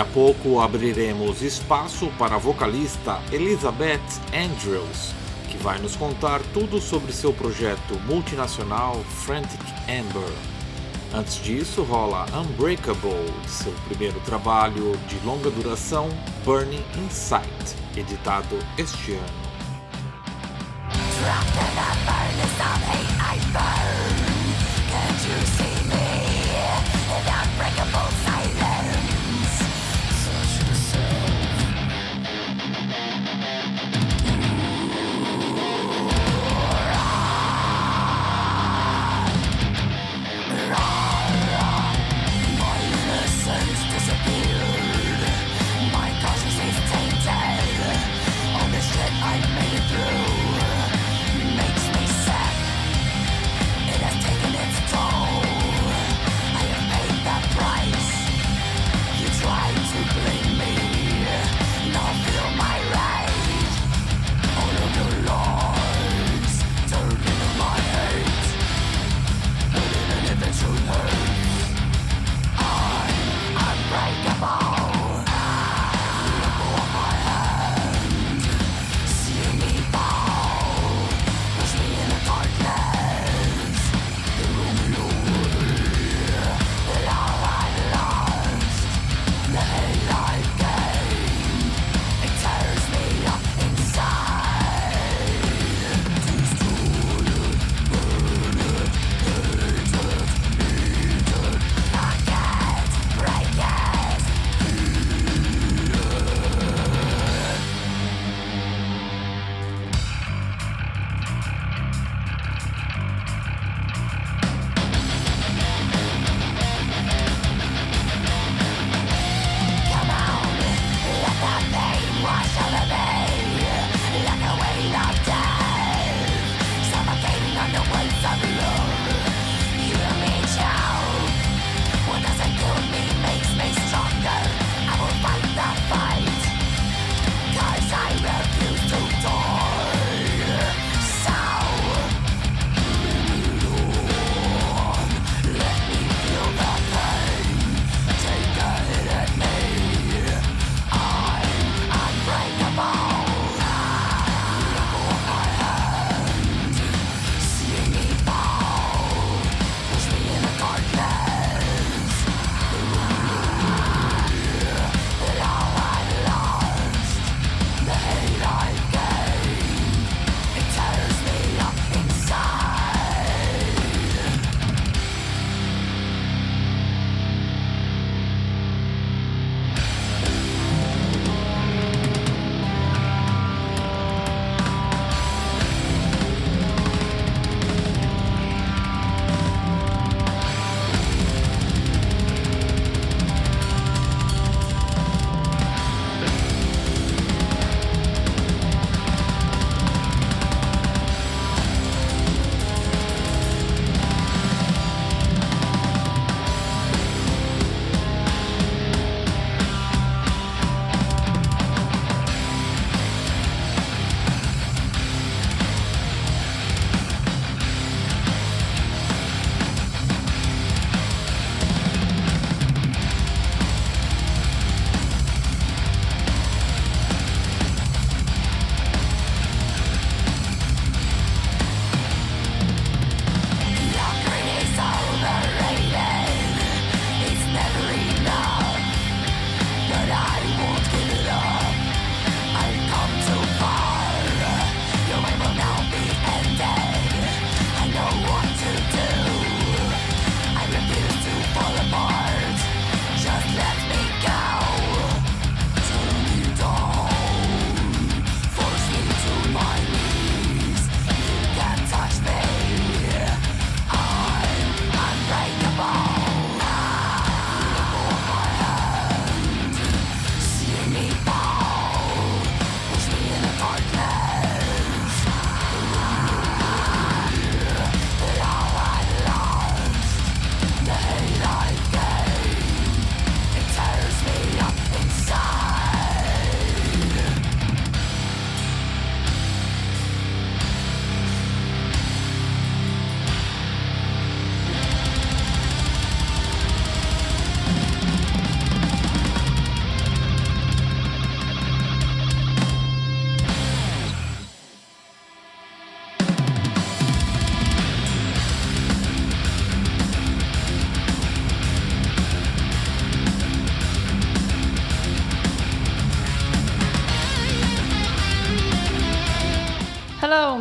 A pouco abriremos espaço para a vocalista Elizabeth Andrews, que vai nos contar tudo sobre seu projeto multinacional Frantic Amber. Antes disso, rola Unbreakable, seu primeiro trabalho de longa duração, Burning Insight, editado este ano.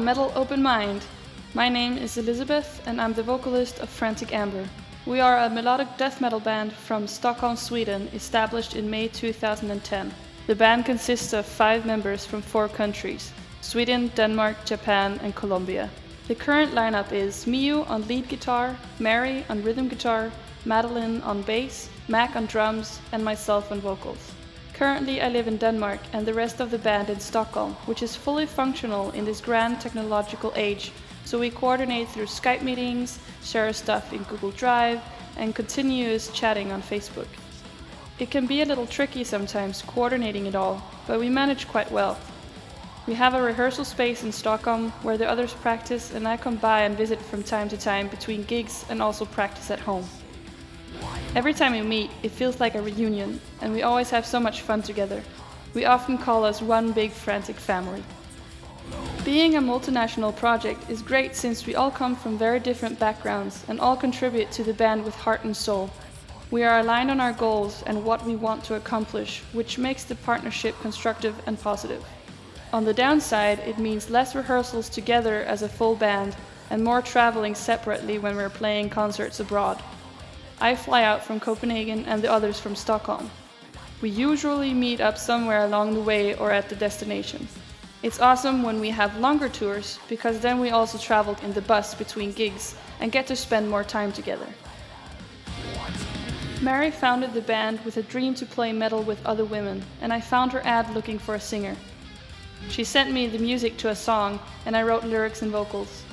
Metal Open Mind. My name is Elizabeth, and I'm the vocalist of Frantic Amber. We are a melodic death metal band from Stockholm, Sweden, established in May 2010. The band consists of five members from four countries Sweden, Denmark, Japan, and Colombia. The current lineup is Mio on lead guitar, Mary on rhythm guitar, Madeline on bass, Mac on drums, and myself on vocals. Currently, I live in Denmark and the rest of the band in Stockholm, which is fully functional in this grand technological age. So we coordinate through Skype meetings, share stuff in Google Drive, and continuous chatting on Facebook. It can be a little tricky sometimes coordinating it all, but we manage quite well. We have a rehearsal space in Stockholm where the others practice, and I come by and visit from time to time between gigs and also practice at home. Every time we meet, it feels like a reunion, and we always have so much fun together. We often call us one big frantic family. Being a multinational project is great since we all come from very different backgrounds and all contribute to the band with heart and soul. We are aligned on our goals and what we want to accomplish, which makes the partnership constructive and positive. On the downside, it means less rehearsals together as a full band and more traveling separately when we're playing concerts abroad. I fly out from Copenhagen and the others from Stockholm. We usually meet up somewhere along the way or at the destination. It's awesome when we have longer tours because then we also travel in the bus between gigs and get to spend more time together. Mary founded the band with a dream to play metal with other women, and I found her ad looking for a singer. She sent me the music to a song, and I wrote lyrics and vocals.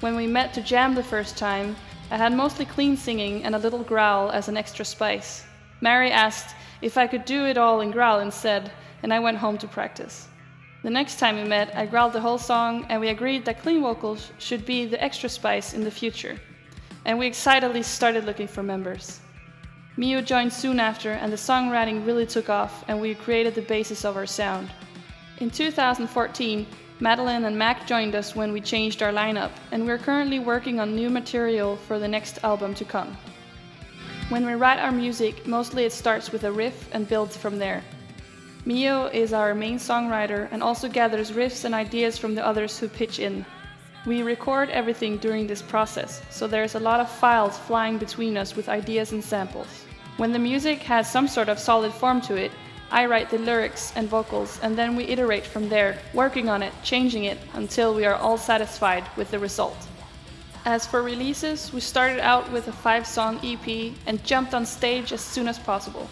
When we met to jam the first time, I had mostly clean singing and a little growl as an extra spice. Mary asked if I could do it all in growl instead, and I went home to practice. The next time we met, I growled the whole song, and we agreed that clean vocals should be the extra spice in the future. And we excitedly started looking for members. Mio joined soon after, and the songwriting really took off, and we created the basis of our sound. In 2014, Madeline and Mac joined us when we changed our lineup, and we're currently working on new material for the next album to come. When we write our music, mostly it starts with a riff and builds from there. Mio is our main songwriter and also gathers riffs and ideas from the others who pitch in. We record everything during this process, so there's a lot of files flying between us with ideas and samples. When the music has some sort of solid form to it, I write the lyrics and vocals, and then we iterate from there, working on it, changing it, until we are all satisfied with the result. As for releases, we started out with a five song EP and jumped on stage as soon as possible.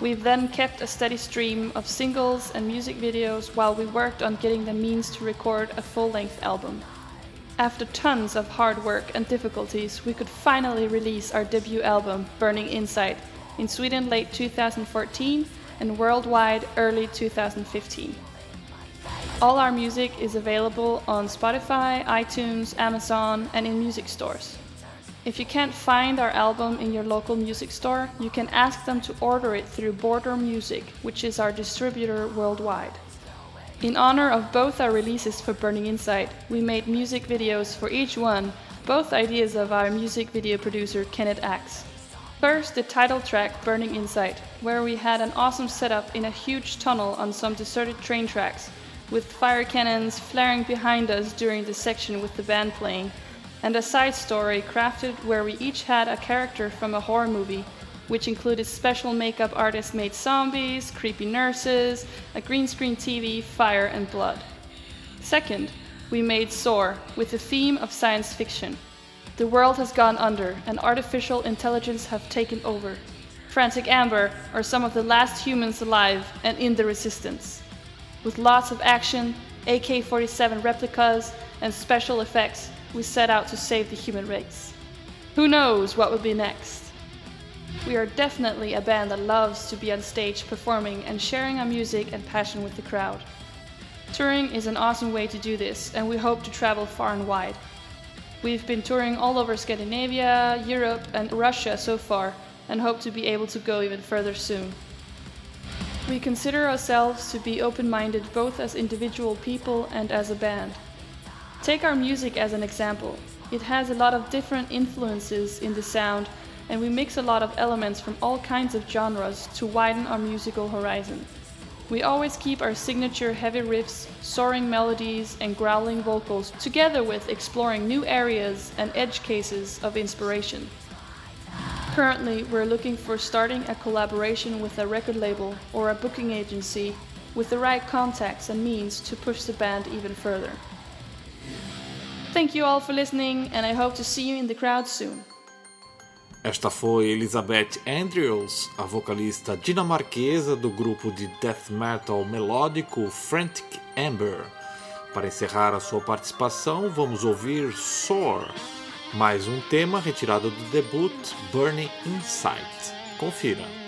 We've then kept a steady stream of singles and music videos while we worked on getting the means to record a full length album. After tons of hard work and difficulties, we could finally release our debut album, Burning Insight, in Sweden late 2014 and worldwide early 2015. All our music is available on Spotify, iTunes, Amazon, and in music stores. If you can't find our album in your local music store, you can ask them to order it through Border Music, which is our distributor worldwide. In honor of both our releases for Burning Insight, we made music videos for each one, both ideas of our music video producer Kenneth Axe. First, the title track Burning Insight, where we had an awesome setup in a huge tunnel on some deserted train tracks, with fire cannons flaring behind us during the section with the band playing, and a side story crafted where we each had a character from a horror movie, which included special makeup artist made zombies, creepy nurses, a green screen TV, fire, and blood. Second, we made Soar with the theme of science fiction. The world has gone under, and artificial intelligence have taken over. Frantic Amber are some of the last humans alive and in the resistance. With lots of action, AK 47 replicas, and special effects, we set out to save the human race. Who knows what will be next? We are definitely a band that loves to be on stage performing and sharing our music and passion with the crowd. Touring is an awesome way to do this, and we hope to travel far and wide. We've been touring all over Scandinavia, Europe, and Russia so far, and hope to be able to go even further soon. We consider ourselves to be open minded both as individual people and as a band. Take our music as an example. It has a lot of different influences in the sound, and we mix a lot of elements from all kinds of genres to widen our musical horizon. We always keep our signature heavy riffs, soaring melodies, and growling vocals together with exploring new areas and edge cases of inspiration. Currently, we're looking for starting a collaboration with a record label or a booking agency with the right contacts and means to push the band even further. Thank you all for listening, and I hope to see you in the crowd soon. Esta foi Elizabeth Andrews, a vocalista dinamarquesa do grupo de death metal melódico Frantic Amber. Para encerrar a sua participação, vamos ouvir Soar, mais um tema retirado do debut Burning Insight. Confira.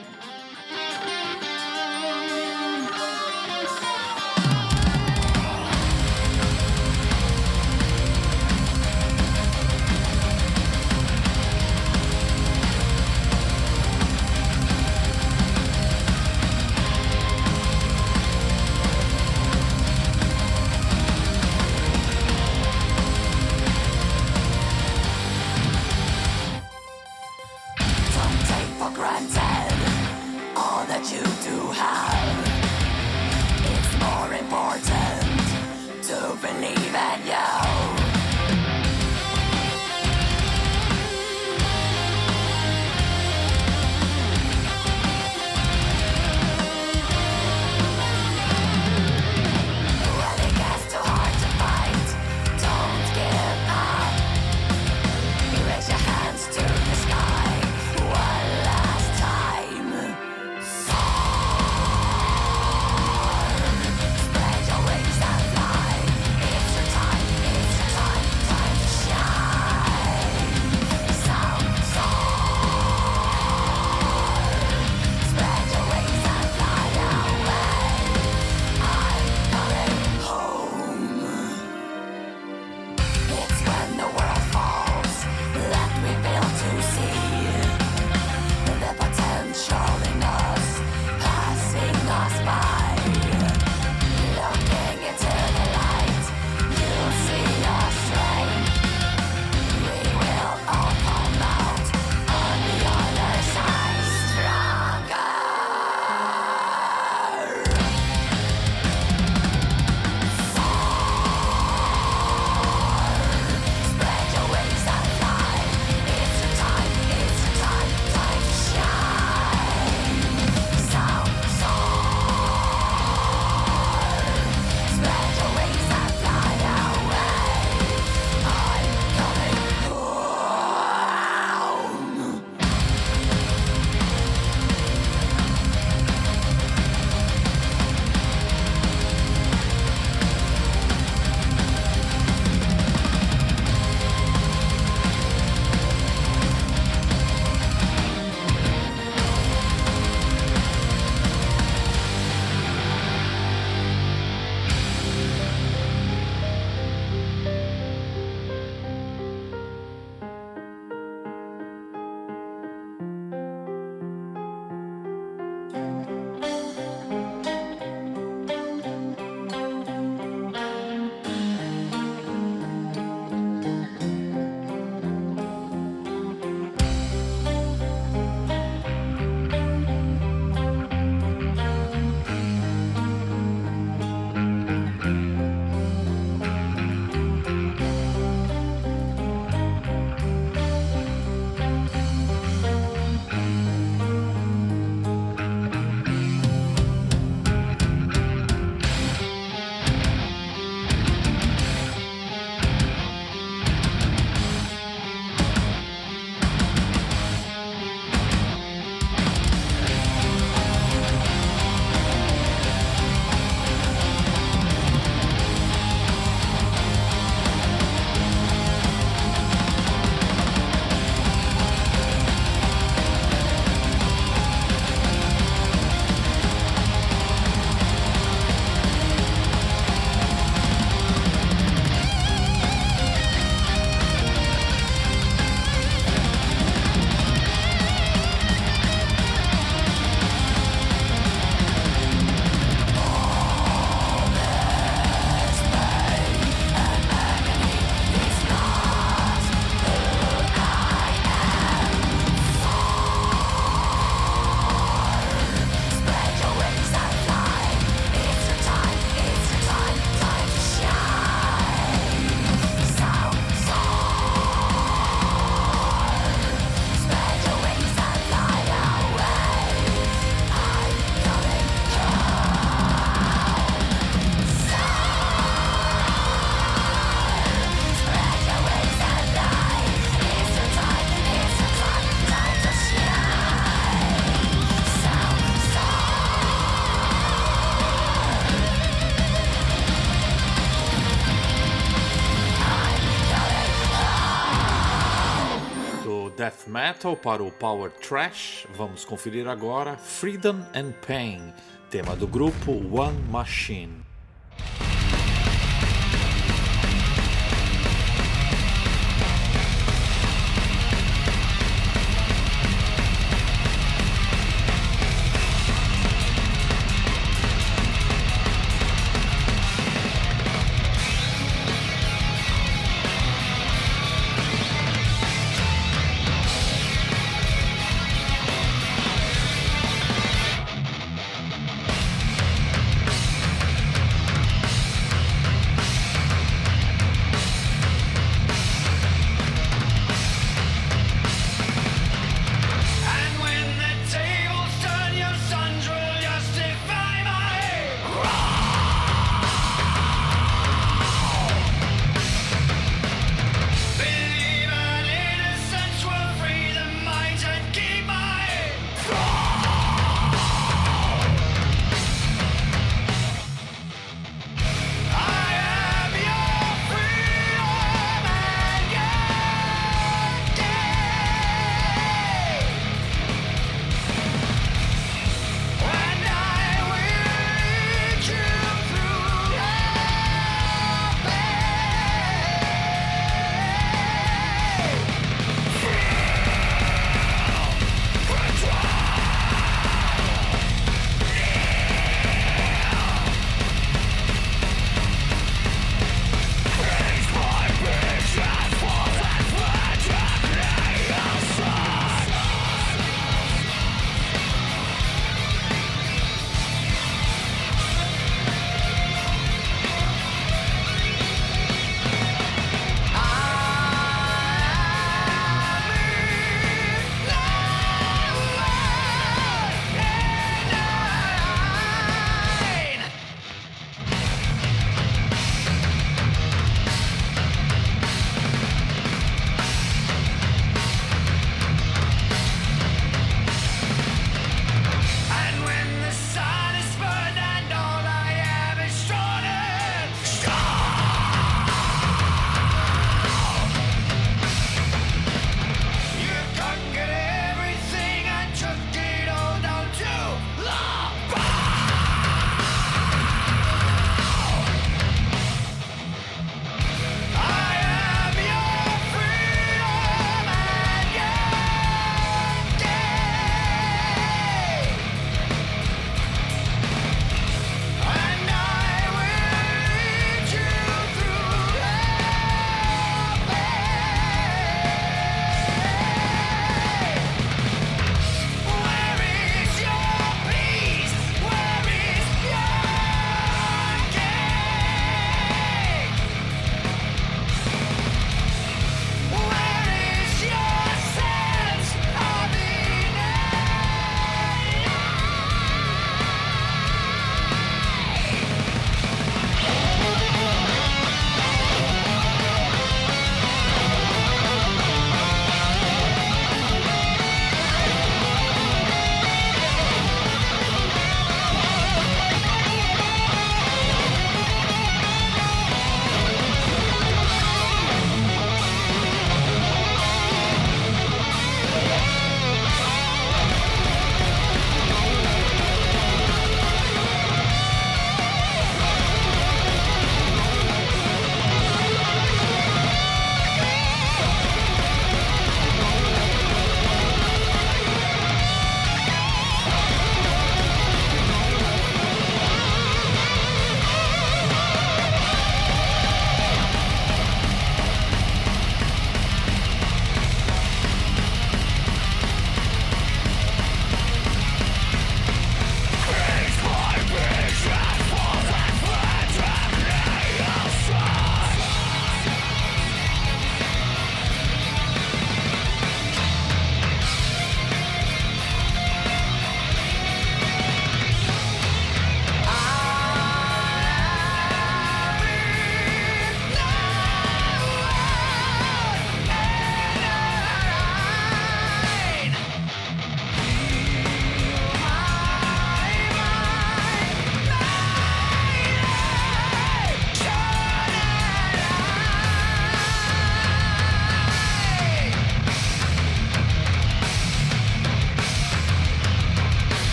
Metal para o power thrash, vamos conferir agora Freedom and Pain, tema do grupo One Machine.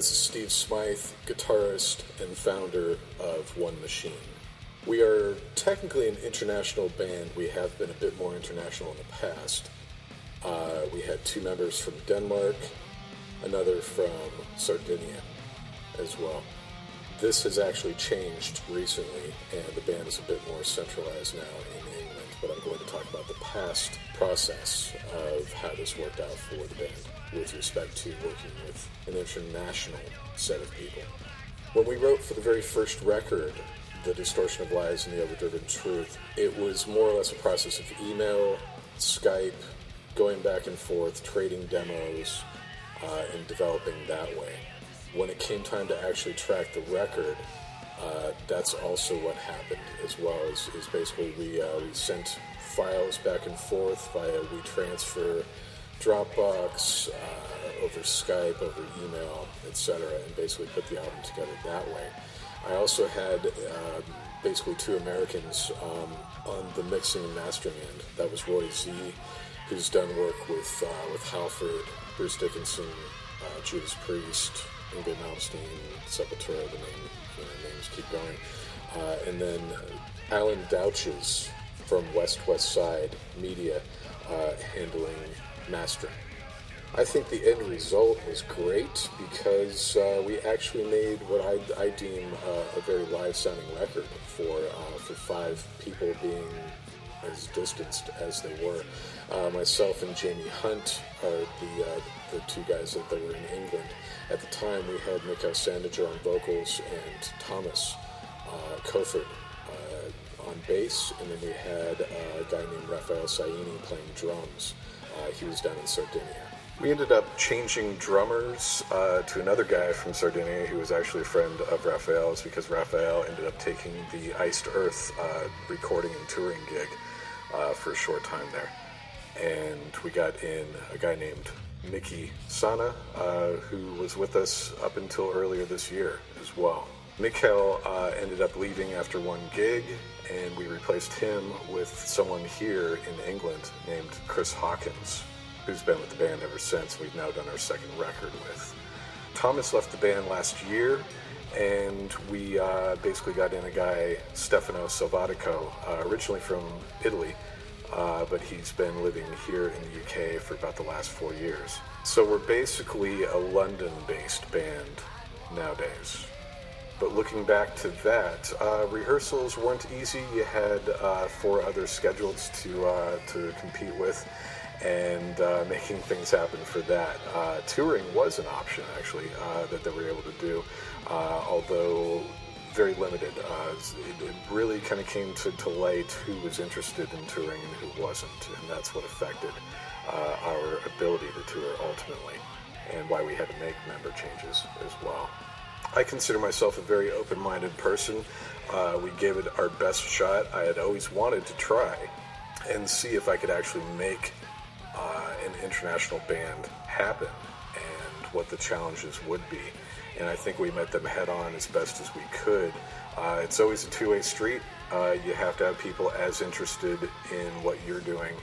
This is Steve Smyth, guitarist and founder of One Machine. We are technically an international band. We have been a bit more international in the past. Uh, we had two members from Denmark, another from Sardinia as well. This has actually changed recently, and the band is a bit more centralized now in England. But I'm going to talk about the past process of how this worked out for the band with respect to working with an international set of people. When we wrote for the very first record, The Distortion of Lies and the Overdriven Truth, it was more or less a process of email, Skype, going back and forth, trading demos, uh, and developing that way. When it came time to actually track the record, uh, that's also what happened as well. Is, is basically we uh, we sent files back and forth via WeTransfer, Dropbox, uh, over Skype, over email, etc., and basically put the album together that way. I also had uh, basically two Americans um, on the mixing and mastering end. That was Roy Z, who's done work with uh, with Halford, Bruce Dickinson, uh, Judas Priest, Yngwie Malmsteen, Sepultura. The name, you know, names keep going, uh, and then Alan Douches from West West Side Media, uh, handling mastering. I think the end result was great because uh, we actually made what I, I deem uh, a very live sounding record for uh, for five people being as distanced as they were. Uh, myself and Jamie Hunt are the uh, the two guys that, were in England at the time. We had Mikhail Sandiger on vocals and Thomas uh, Kofod on bass, and then we had a guy named Raphael Saini playing drums. He was down in Sardinia. We ended up changing drummers uh, to another guy from Sardinia who was actually a friend of Raphael's because Raphael ended up taking the Iced Earth uh, recording and touring gig uh, for a short time there. And we got in a guy named Mickey Sana uh, who was with us up until earlier this year as well. Mikhail uh, ended up leaving after one gig, and we replaced him with someone here in England named Chris Hawkins who's been with the band ever since. We've now done our second record with. Thomas left the band last year, and we uh, basically got in a guy, Stefano Salvatico, uh, originally from Italy, uh, but he's been living here in the UK for about the last four years. So we're basically a London based band nowadays. But looking back to that, uh, rehearsals weren't easy. You had uh, four other schedules to uh, to compete with, and uh, making things happen for that. Uh, touring was an option, actually, uh, that they were able to do, although very limited. It, it, really kind of came to, to, light who was interested in touring and who wasn't, and that's what affected our ability to tour ultimately, and why we had to make member changes as well. I consider myself a very open minded person. we gave it our best shot. I had always wanted to try and see if I could actually make uh, an international band happen and what the challenges would be. And I think we met them head on as best as we could. Uh, it's always a two way street. Uh, you have to have people as interested in what you're doing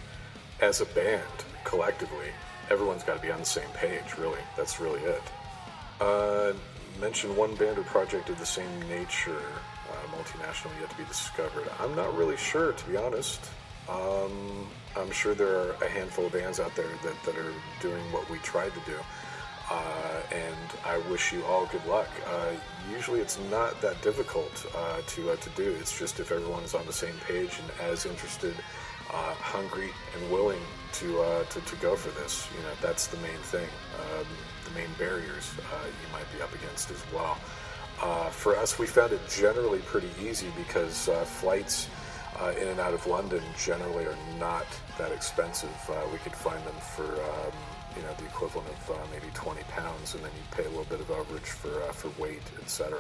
as a band collectively. Everyone's got to be on the same page, really. That's really it. Mention one band or project of the same nature, uh, multinational yet to be discovered. I'm not really sure, to be honest. Um, I'm sure there are a handful of bands out there that, that are doing what we tried to do. Uh, and I wish you all good luck. Uh, usually it's not that difficult uh, to, uh, to do. It's just if everyone's on the same page and as interested, uh, hungry, and willing to, to, to, go for this. You know, that's the main thing. Um, the main barriers you might be up against as well. for us, we found it generally pretty easy because flights uh, in and out of London generally are not that expensive. Uh, we could find them for um, you know the equivalent of uh, maybe 20 pounds, and then you pay a little bit of overage for uh, for weight, etc.,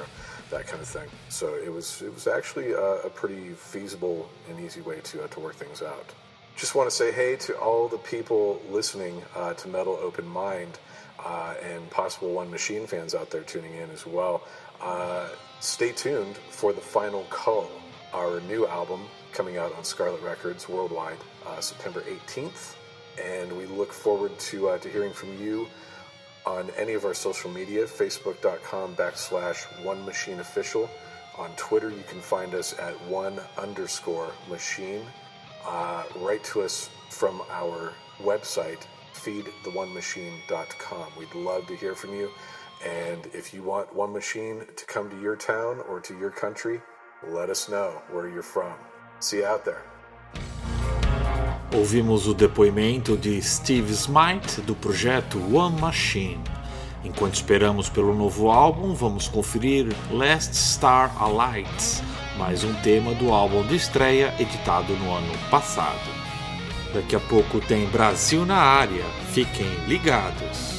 that kind of thing. So it was it was actually a, pretty feasible and easy way to uh, to work things out. Just want to say hey to all the people listening uh, to Metal Open Mind. And possible One Machine fans out there tuning in as well. stay tuned for the final call our new album coming out on Scarlet Records worldwide uh, September 18th. And we look forward to, uh, to hearing from you on any of our social media, facebook.com backslash one machine official. On Twitter, you can find us at one underscore machine. Uh, write to us from our website, feedtheonemachine.com. We'd love to hear from you. And if you want One Machine to come to your town or to your country, let us know where you're from. See you out there. Ouvimos o depoimento de Steve Smite do projeto One Machine. Enquanto esperamos pelo novo álbum, vamos conferir Last Star Alight, mais um tema do álbum de estreia editado no ano passado. Daqui a pouco tem Brasil na área, fiquem ligados.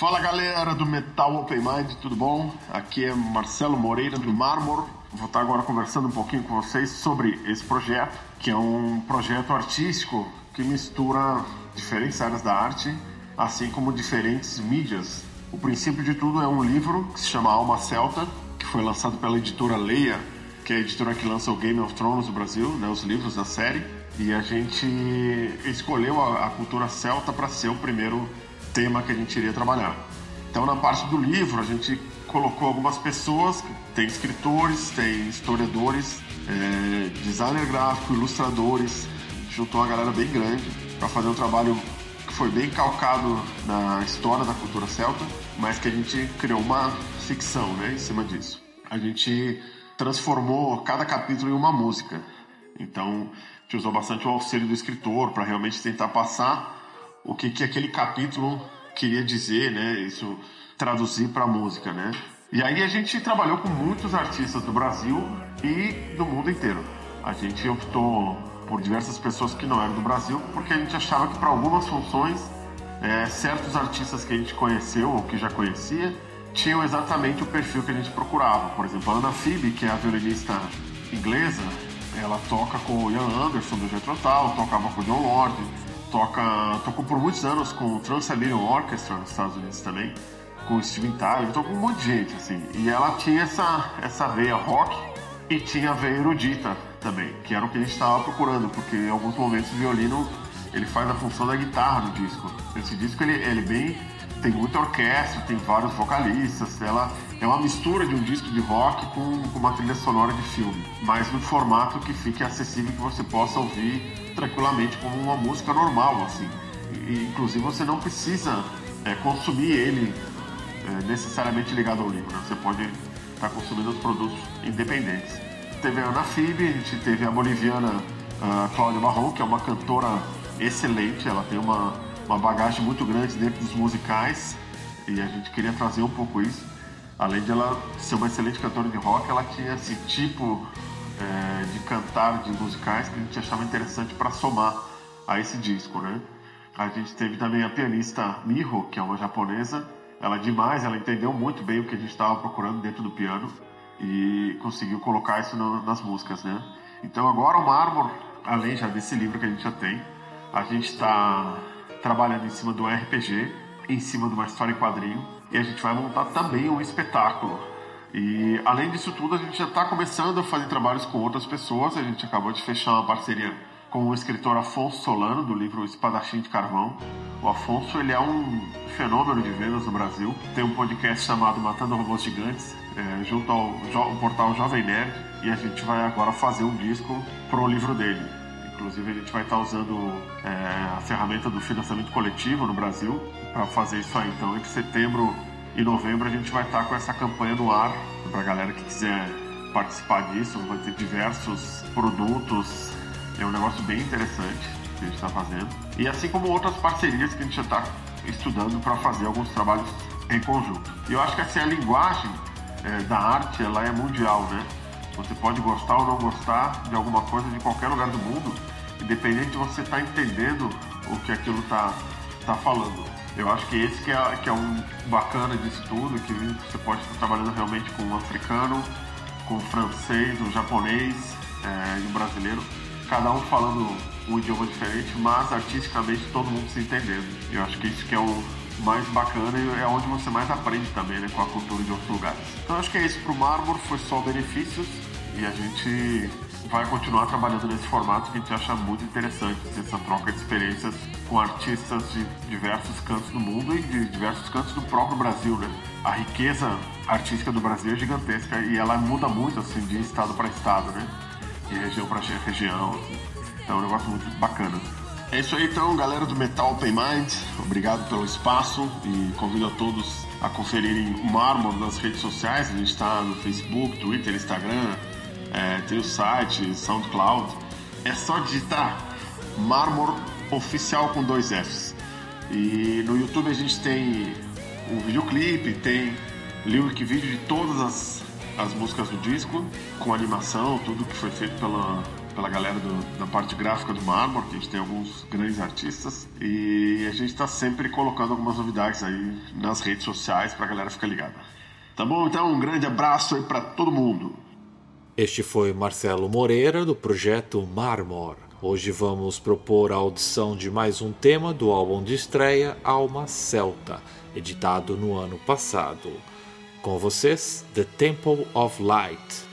Fala galera do Metal Open Mind, tudo bom? Aqui é Marcelo Moreira do Marmor. Vou estar agora conversando um pouquinho com vocês sobre esse projeto, que é um projeto artístico que mistura diferentes áreas da arte, assim como diferentes mídias. O princípio de tudo é um livro que se chama Alma Celta, que foi lançado pela editora Leia, que é a editora que lança o Game of Thrones no Brasil, né, os livros da série. E a gente escolheu a, a cultura celta para ser o primeiro tema que a gente iria trabalhar. Então, na parte do livro, a gente colocou algumas pessoas, tem escritores, tem historiadores, é, designer gráfico, ilustradores, juntou uma galera bem grande para fazer um trabalho que foi bem calcado na história da cultura celta, mas que a gente criou uma ficção né, em cima disso. A gente transformou cada capítulo em uma música. Então, a gente usou bastante o auxílio do escritor para realmente tentar passar o que, que aquele capítulo queria dizer, né? Isso traduzir para música, né? E aí a gente trabalhou com muitos artistas do Brasil e do mundo inteiro. A gente optou por diversas pessoas que não eram do Brasil, porque a gente achava que para algumas funções é, certos artistas que a gente conheceu ou que já conhecia tinham exatamente o perfil que a gente procurava. Por exemplo, a Ana Phoebe, que é a violinista inglesa, ela toca com o Ian Anderson do Jethro Tull, tocava com o John Lord, toca, tocou por muitos anos com o Trans-Siberian Orchestra nos Estados Unidos também, com o Steven Tyler, tocou com um monte de gente, assim. E ela tinha essa, essa veia rock e tinha a veia erudita também, que era o que a gente estava procurando, porque em alguns momentos o violino ele faz a função da guitarra no disco. Esse disco ele, ele bem tem muita orquestra, tem vários vocalistas, ela é uma mistura de um disco de rock com, com uma trilha sonora de filme, mas no formato que fique acessível que você possa ouvir tranquilamente como uma música normal, assim. E, inclusive você não precisa é, consumir ele é, necessariamente ligado ao livro, né? você pode estar tá consumindo os produtos independentes. Teve a Ana Phoebe, a gente teve a boliviana uh, Cláudia Marrom, que é uma cantora excelente, ela tem uma, uma bagagem muito grande dentro dos musicais e a gente queria trazer um pouco isso. Além de ela ser uma excelente cantora de rock, ela tinha esse tipo é, de cantar de musicais que a gente achava interessante para somar a esse disco, né? A gente teve também a pianista Miho, que é uma japonesa. Ela é demais, ela entendeu muito bem o que a gente estava procurando dentro do piano e conseguiu colocar isso no, nas músicas, né? Então agora o Marmor, além já desse livro que a gente já tem, a gente está trabalhando em cima do RPG, em cima de uma história em quadrinho, e a gente vai montar também um espetáculo. E além disso tudo, a gente já está começando a fazer trabalhos com outras pessoas. A gente acabou de fechar uma parceria com o escritor Afonso Solano, do livro Espadachim de Carvão. O Afonso ele é um fenômeno de vendas no Brasil. Tem um podcast chamado Matando Robôs Gigantes, é, junto ao, ao portal Jovem Nerd, e a gente vai agora fazer um disco para o livro dele. Inclusive, a gente vai estar usando é, a ferramenta do financiamento coletivo no Brasil para fazer isso aí. Então, entre setembro e novembro, a gente vai estar com essa campanha no ar para a galera que quiser participar disso. Vai ter diversos produtos. É um negócio bem interessante que a gente está fazendo. E assim como outras parcerias que a gente já está estudando para fazer alguns trabalhos em conjunto. E eu acho que assim, a linguagem é, da arte ela é mundial, né? Você pode gostar ou não gostar de alguma coisa de qualquer lugar do mundo, independente de você estar tá entendendo o que aquilo está tá falando. Eu acho que esse que é, que é um bacana disso tudo, que você pode estar trabalhando realmente com um africano, com um francês, um japonês é, e um brasileiro, cada um falando um idioma diferente, mas artisticamente todo mundo se entendendo. Eu acho que isso que é o mais bacana e é onde você mais aprende também, né, com a cultura de outros lugares. Então acho que é isso pro Marmor, foi só benefícios e a gente vai continuar trabalhando nesse formato que a gente acha muito interessante, essa troca de experiências com artistas de diversos cantos do mundo e de diversos cantos do próprio Brasil, né? A riqueza artística do Brasil é gigantesca e ela muda muito assim de estado para estado, né? De região para região. Assim. Então é um negócio muito bacana. É isso aí então, galera do Metal Open Mind. Obrigado pelo espaço e convido a todos a conferirem o Marmor nas redes sociais. A gente está no Facebook, Twitter, Instagram, é, tem o site, SoundCloud. É só digitar Mármor Oficial com dois Fs. E no YouTube a gente tem o videoclipe, tem lyric vídeo de todas as, as músicas do disco, com animação, tudo que foi feito pela, pela galera do, da parte gráfica do Mármor, que a gente tem alguns grandes artistas. E a gente está sempre colocando algumas novidades aí nas redes sociais para a galera ficar ligada. Tá bom? Então, um grande abraço aí para todo mundo. Este foi Marcelo Moreira do projeto Marmor. Hoje vamos propor a audição de mais um tema do álbum de estreia Alma Celta, editado no ano passado. Com vocês, The Temple of Light.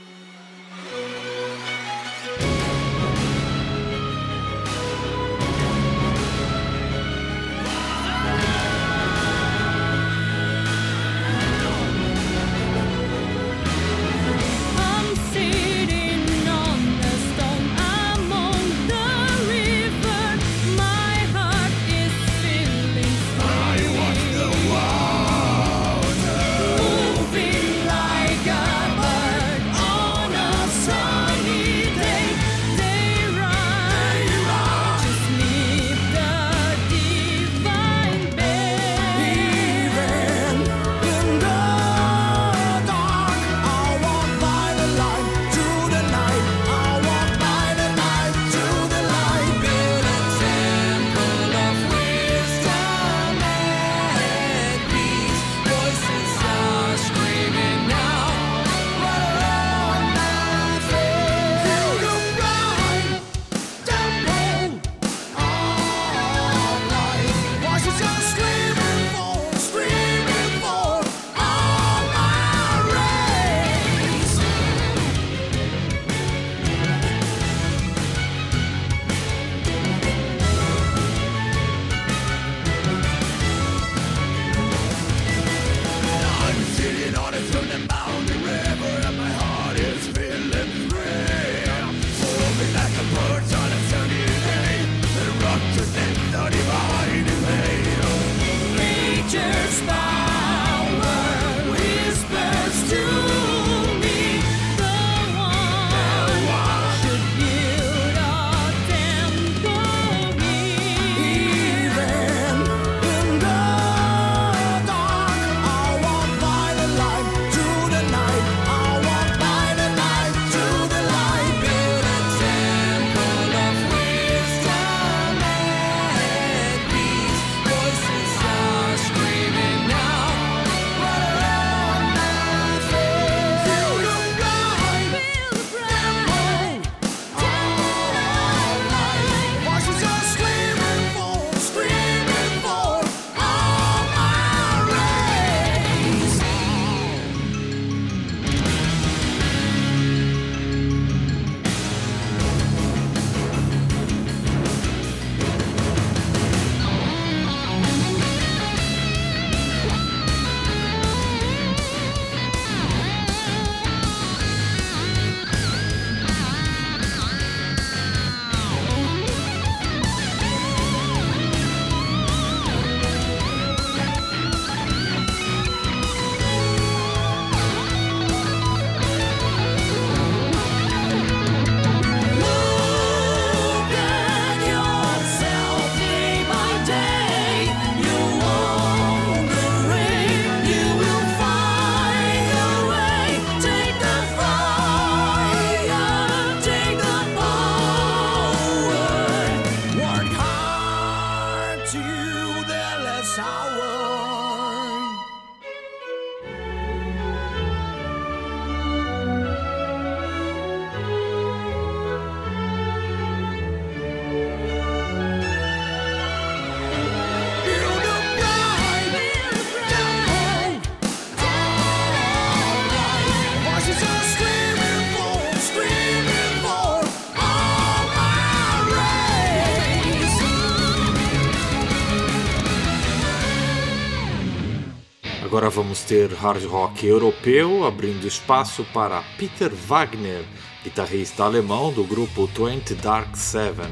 vamos ter hard rock europeu, abrindo espaço para Peter Wagner, guitarrista alemão do grupo 20 Dark Seven.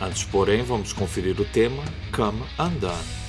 Antes, porém, vamos conferir o tema Come Undone.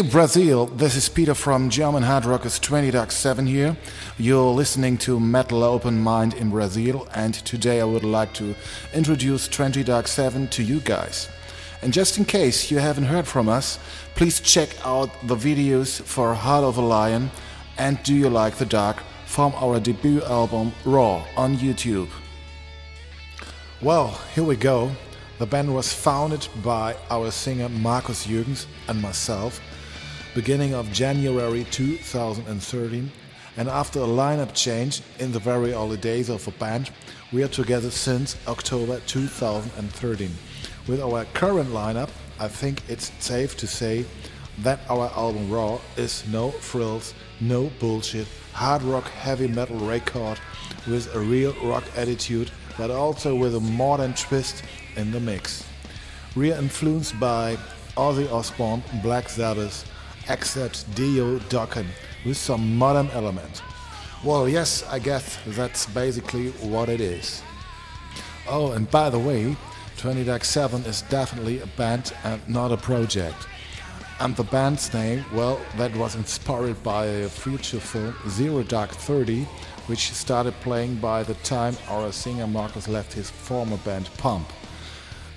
Hey Brazil, this is Peter from German Hard Rockers 20 Dark 7 here. You're listening to Metal Open Mind in Brazil, and today I would like to introduce 20 Dark 7 to you guys. And just in case you haven't heard from us, please check out the videos for Heart of a Lion and Do You Like the Dark from our debut album Raw on YouTube. Well, here we go. The band was founded by our singer Markus Jürgens and myself beginning of January 2013 and after a lineup change in the very early days of the band, we are together since October 2013. With our current lineup, I think it's safe to say that our album Raw is no frills, no bullshit, hard rock heavy metal record with a real rock attitude, but also with a modern twist in the mix. We are influenced by Ozzy Osbourne, Black Sabbath, Accept Dio Dokken with some modern element. Well, yes, I guess that's basically what it is. Oh, and by the way, 20 Dark 7 is definitely a band and not a project. And the band's name, well, that was inspired by a future film, Zero Dark 30, which started playing by the time our singer Marcus left his former band Pump.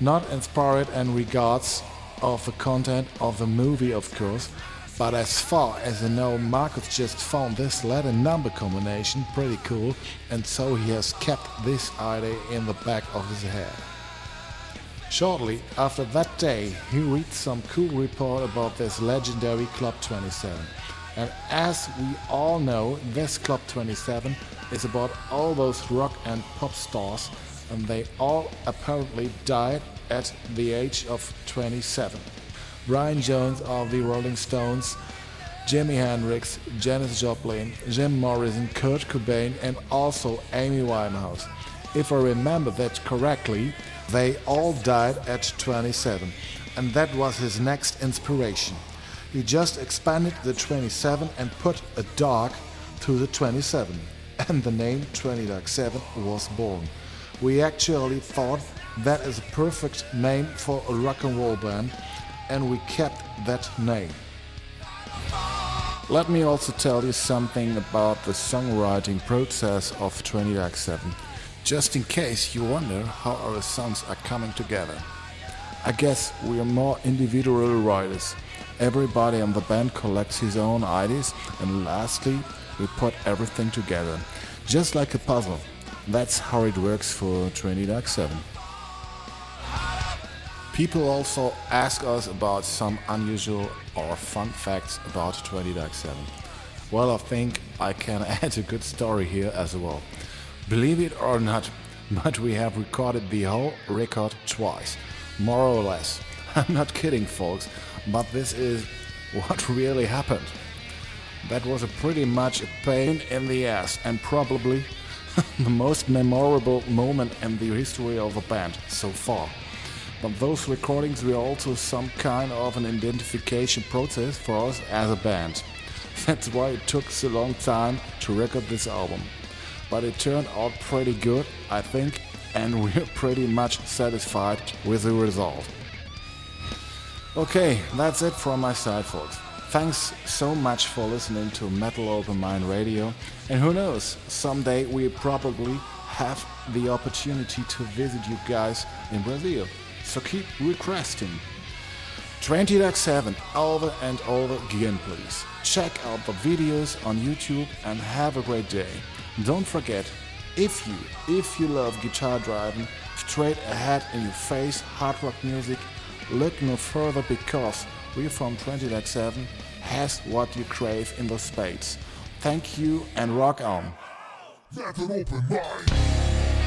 Not inspired in regards of the content of the movie, of course, but as far as I know, Marcus just found this letter number combination pretty cool, and so he has kept this idea in the back of his head. Shortly after that day, he reads some cool report about this legendary Club 27. And as we all know, this Club 27 is about all those rock and pop stars, and they all apparently died at the age of 27. Brian Jones of the Rolling Stones, Jimi Hendrix, Janis Joplin, Jim Morrison, Kurt Cobain, and also Amy Winehouse. If I remember that correctly, they all died at 27, and that was his next inspiration. He just expanded the 27 and put a dark to the 27, and the name 20 Dark 7 was born. We actually thought that is a perfect name for a rock and roll band and we kept that name. Let me also tell you something about the songwriting process of 20 Dark 7, just in case you wonder how our songs are coming together. I guess we are more individual writers. Everybody in the band collects his own ideas, and lastly, we put everything together, just like a puzzle. That's how it works for 20 Dark 7. People also ask us about some unusual or fun facts about 20 Dark 7. Well, I think I can add a good story here as well. Believe it or not, but we have recorded the whole record twice, more or less. I'm not kidding, folks, but this is what really happened. That was a pretty much a pain in the ass and probably the most memorable moment in the history of the band so far. But those recordings were also some kind of an identification process for us as a band. That's why it took so long time to record this album. But it turned out pretty good, I think, and we're pretty much satisfied with the result. Okay, that's it from my side, folks. Thanks so much for listening to Metal Open Mind Radio, and who knows, someday we probably have the opportunity to visit you guys in Brazil so keep requesting. 20 Dark 7 over and over again, please. Check out the videos on YouTube and have a great day. Don't forget, if you, if you love guitar driving, straight ahead in your face hard rock music, look no further because we from 20 Dark 7 has what you crave in the spades. Thank you and rock on. That's an open mind.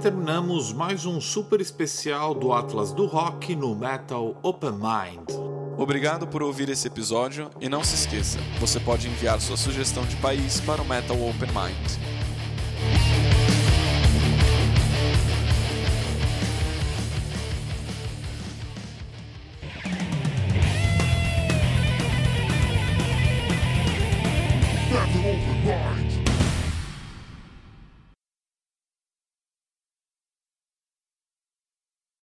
Terminamos mais um super especial do Atlas do Rock no Metal Open Mind. Obrigado por ouvir esse episódio e não se esqueça, você pode enviar sua sugestão de país para o Metal Open Mind.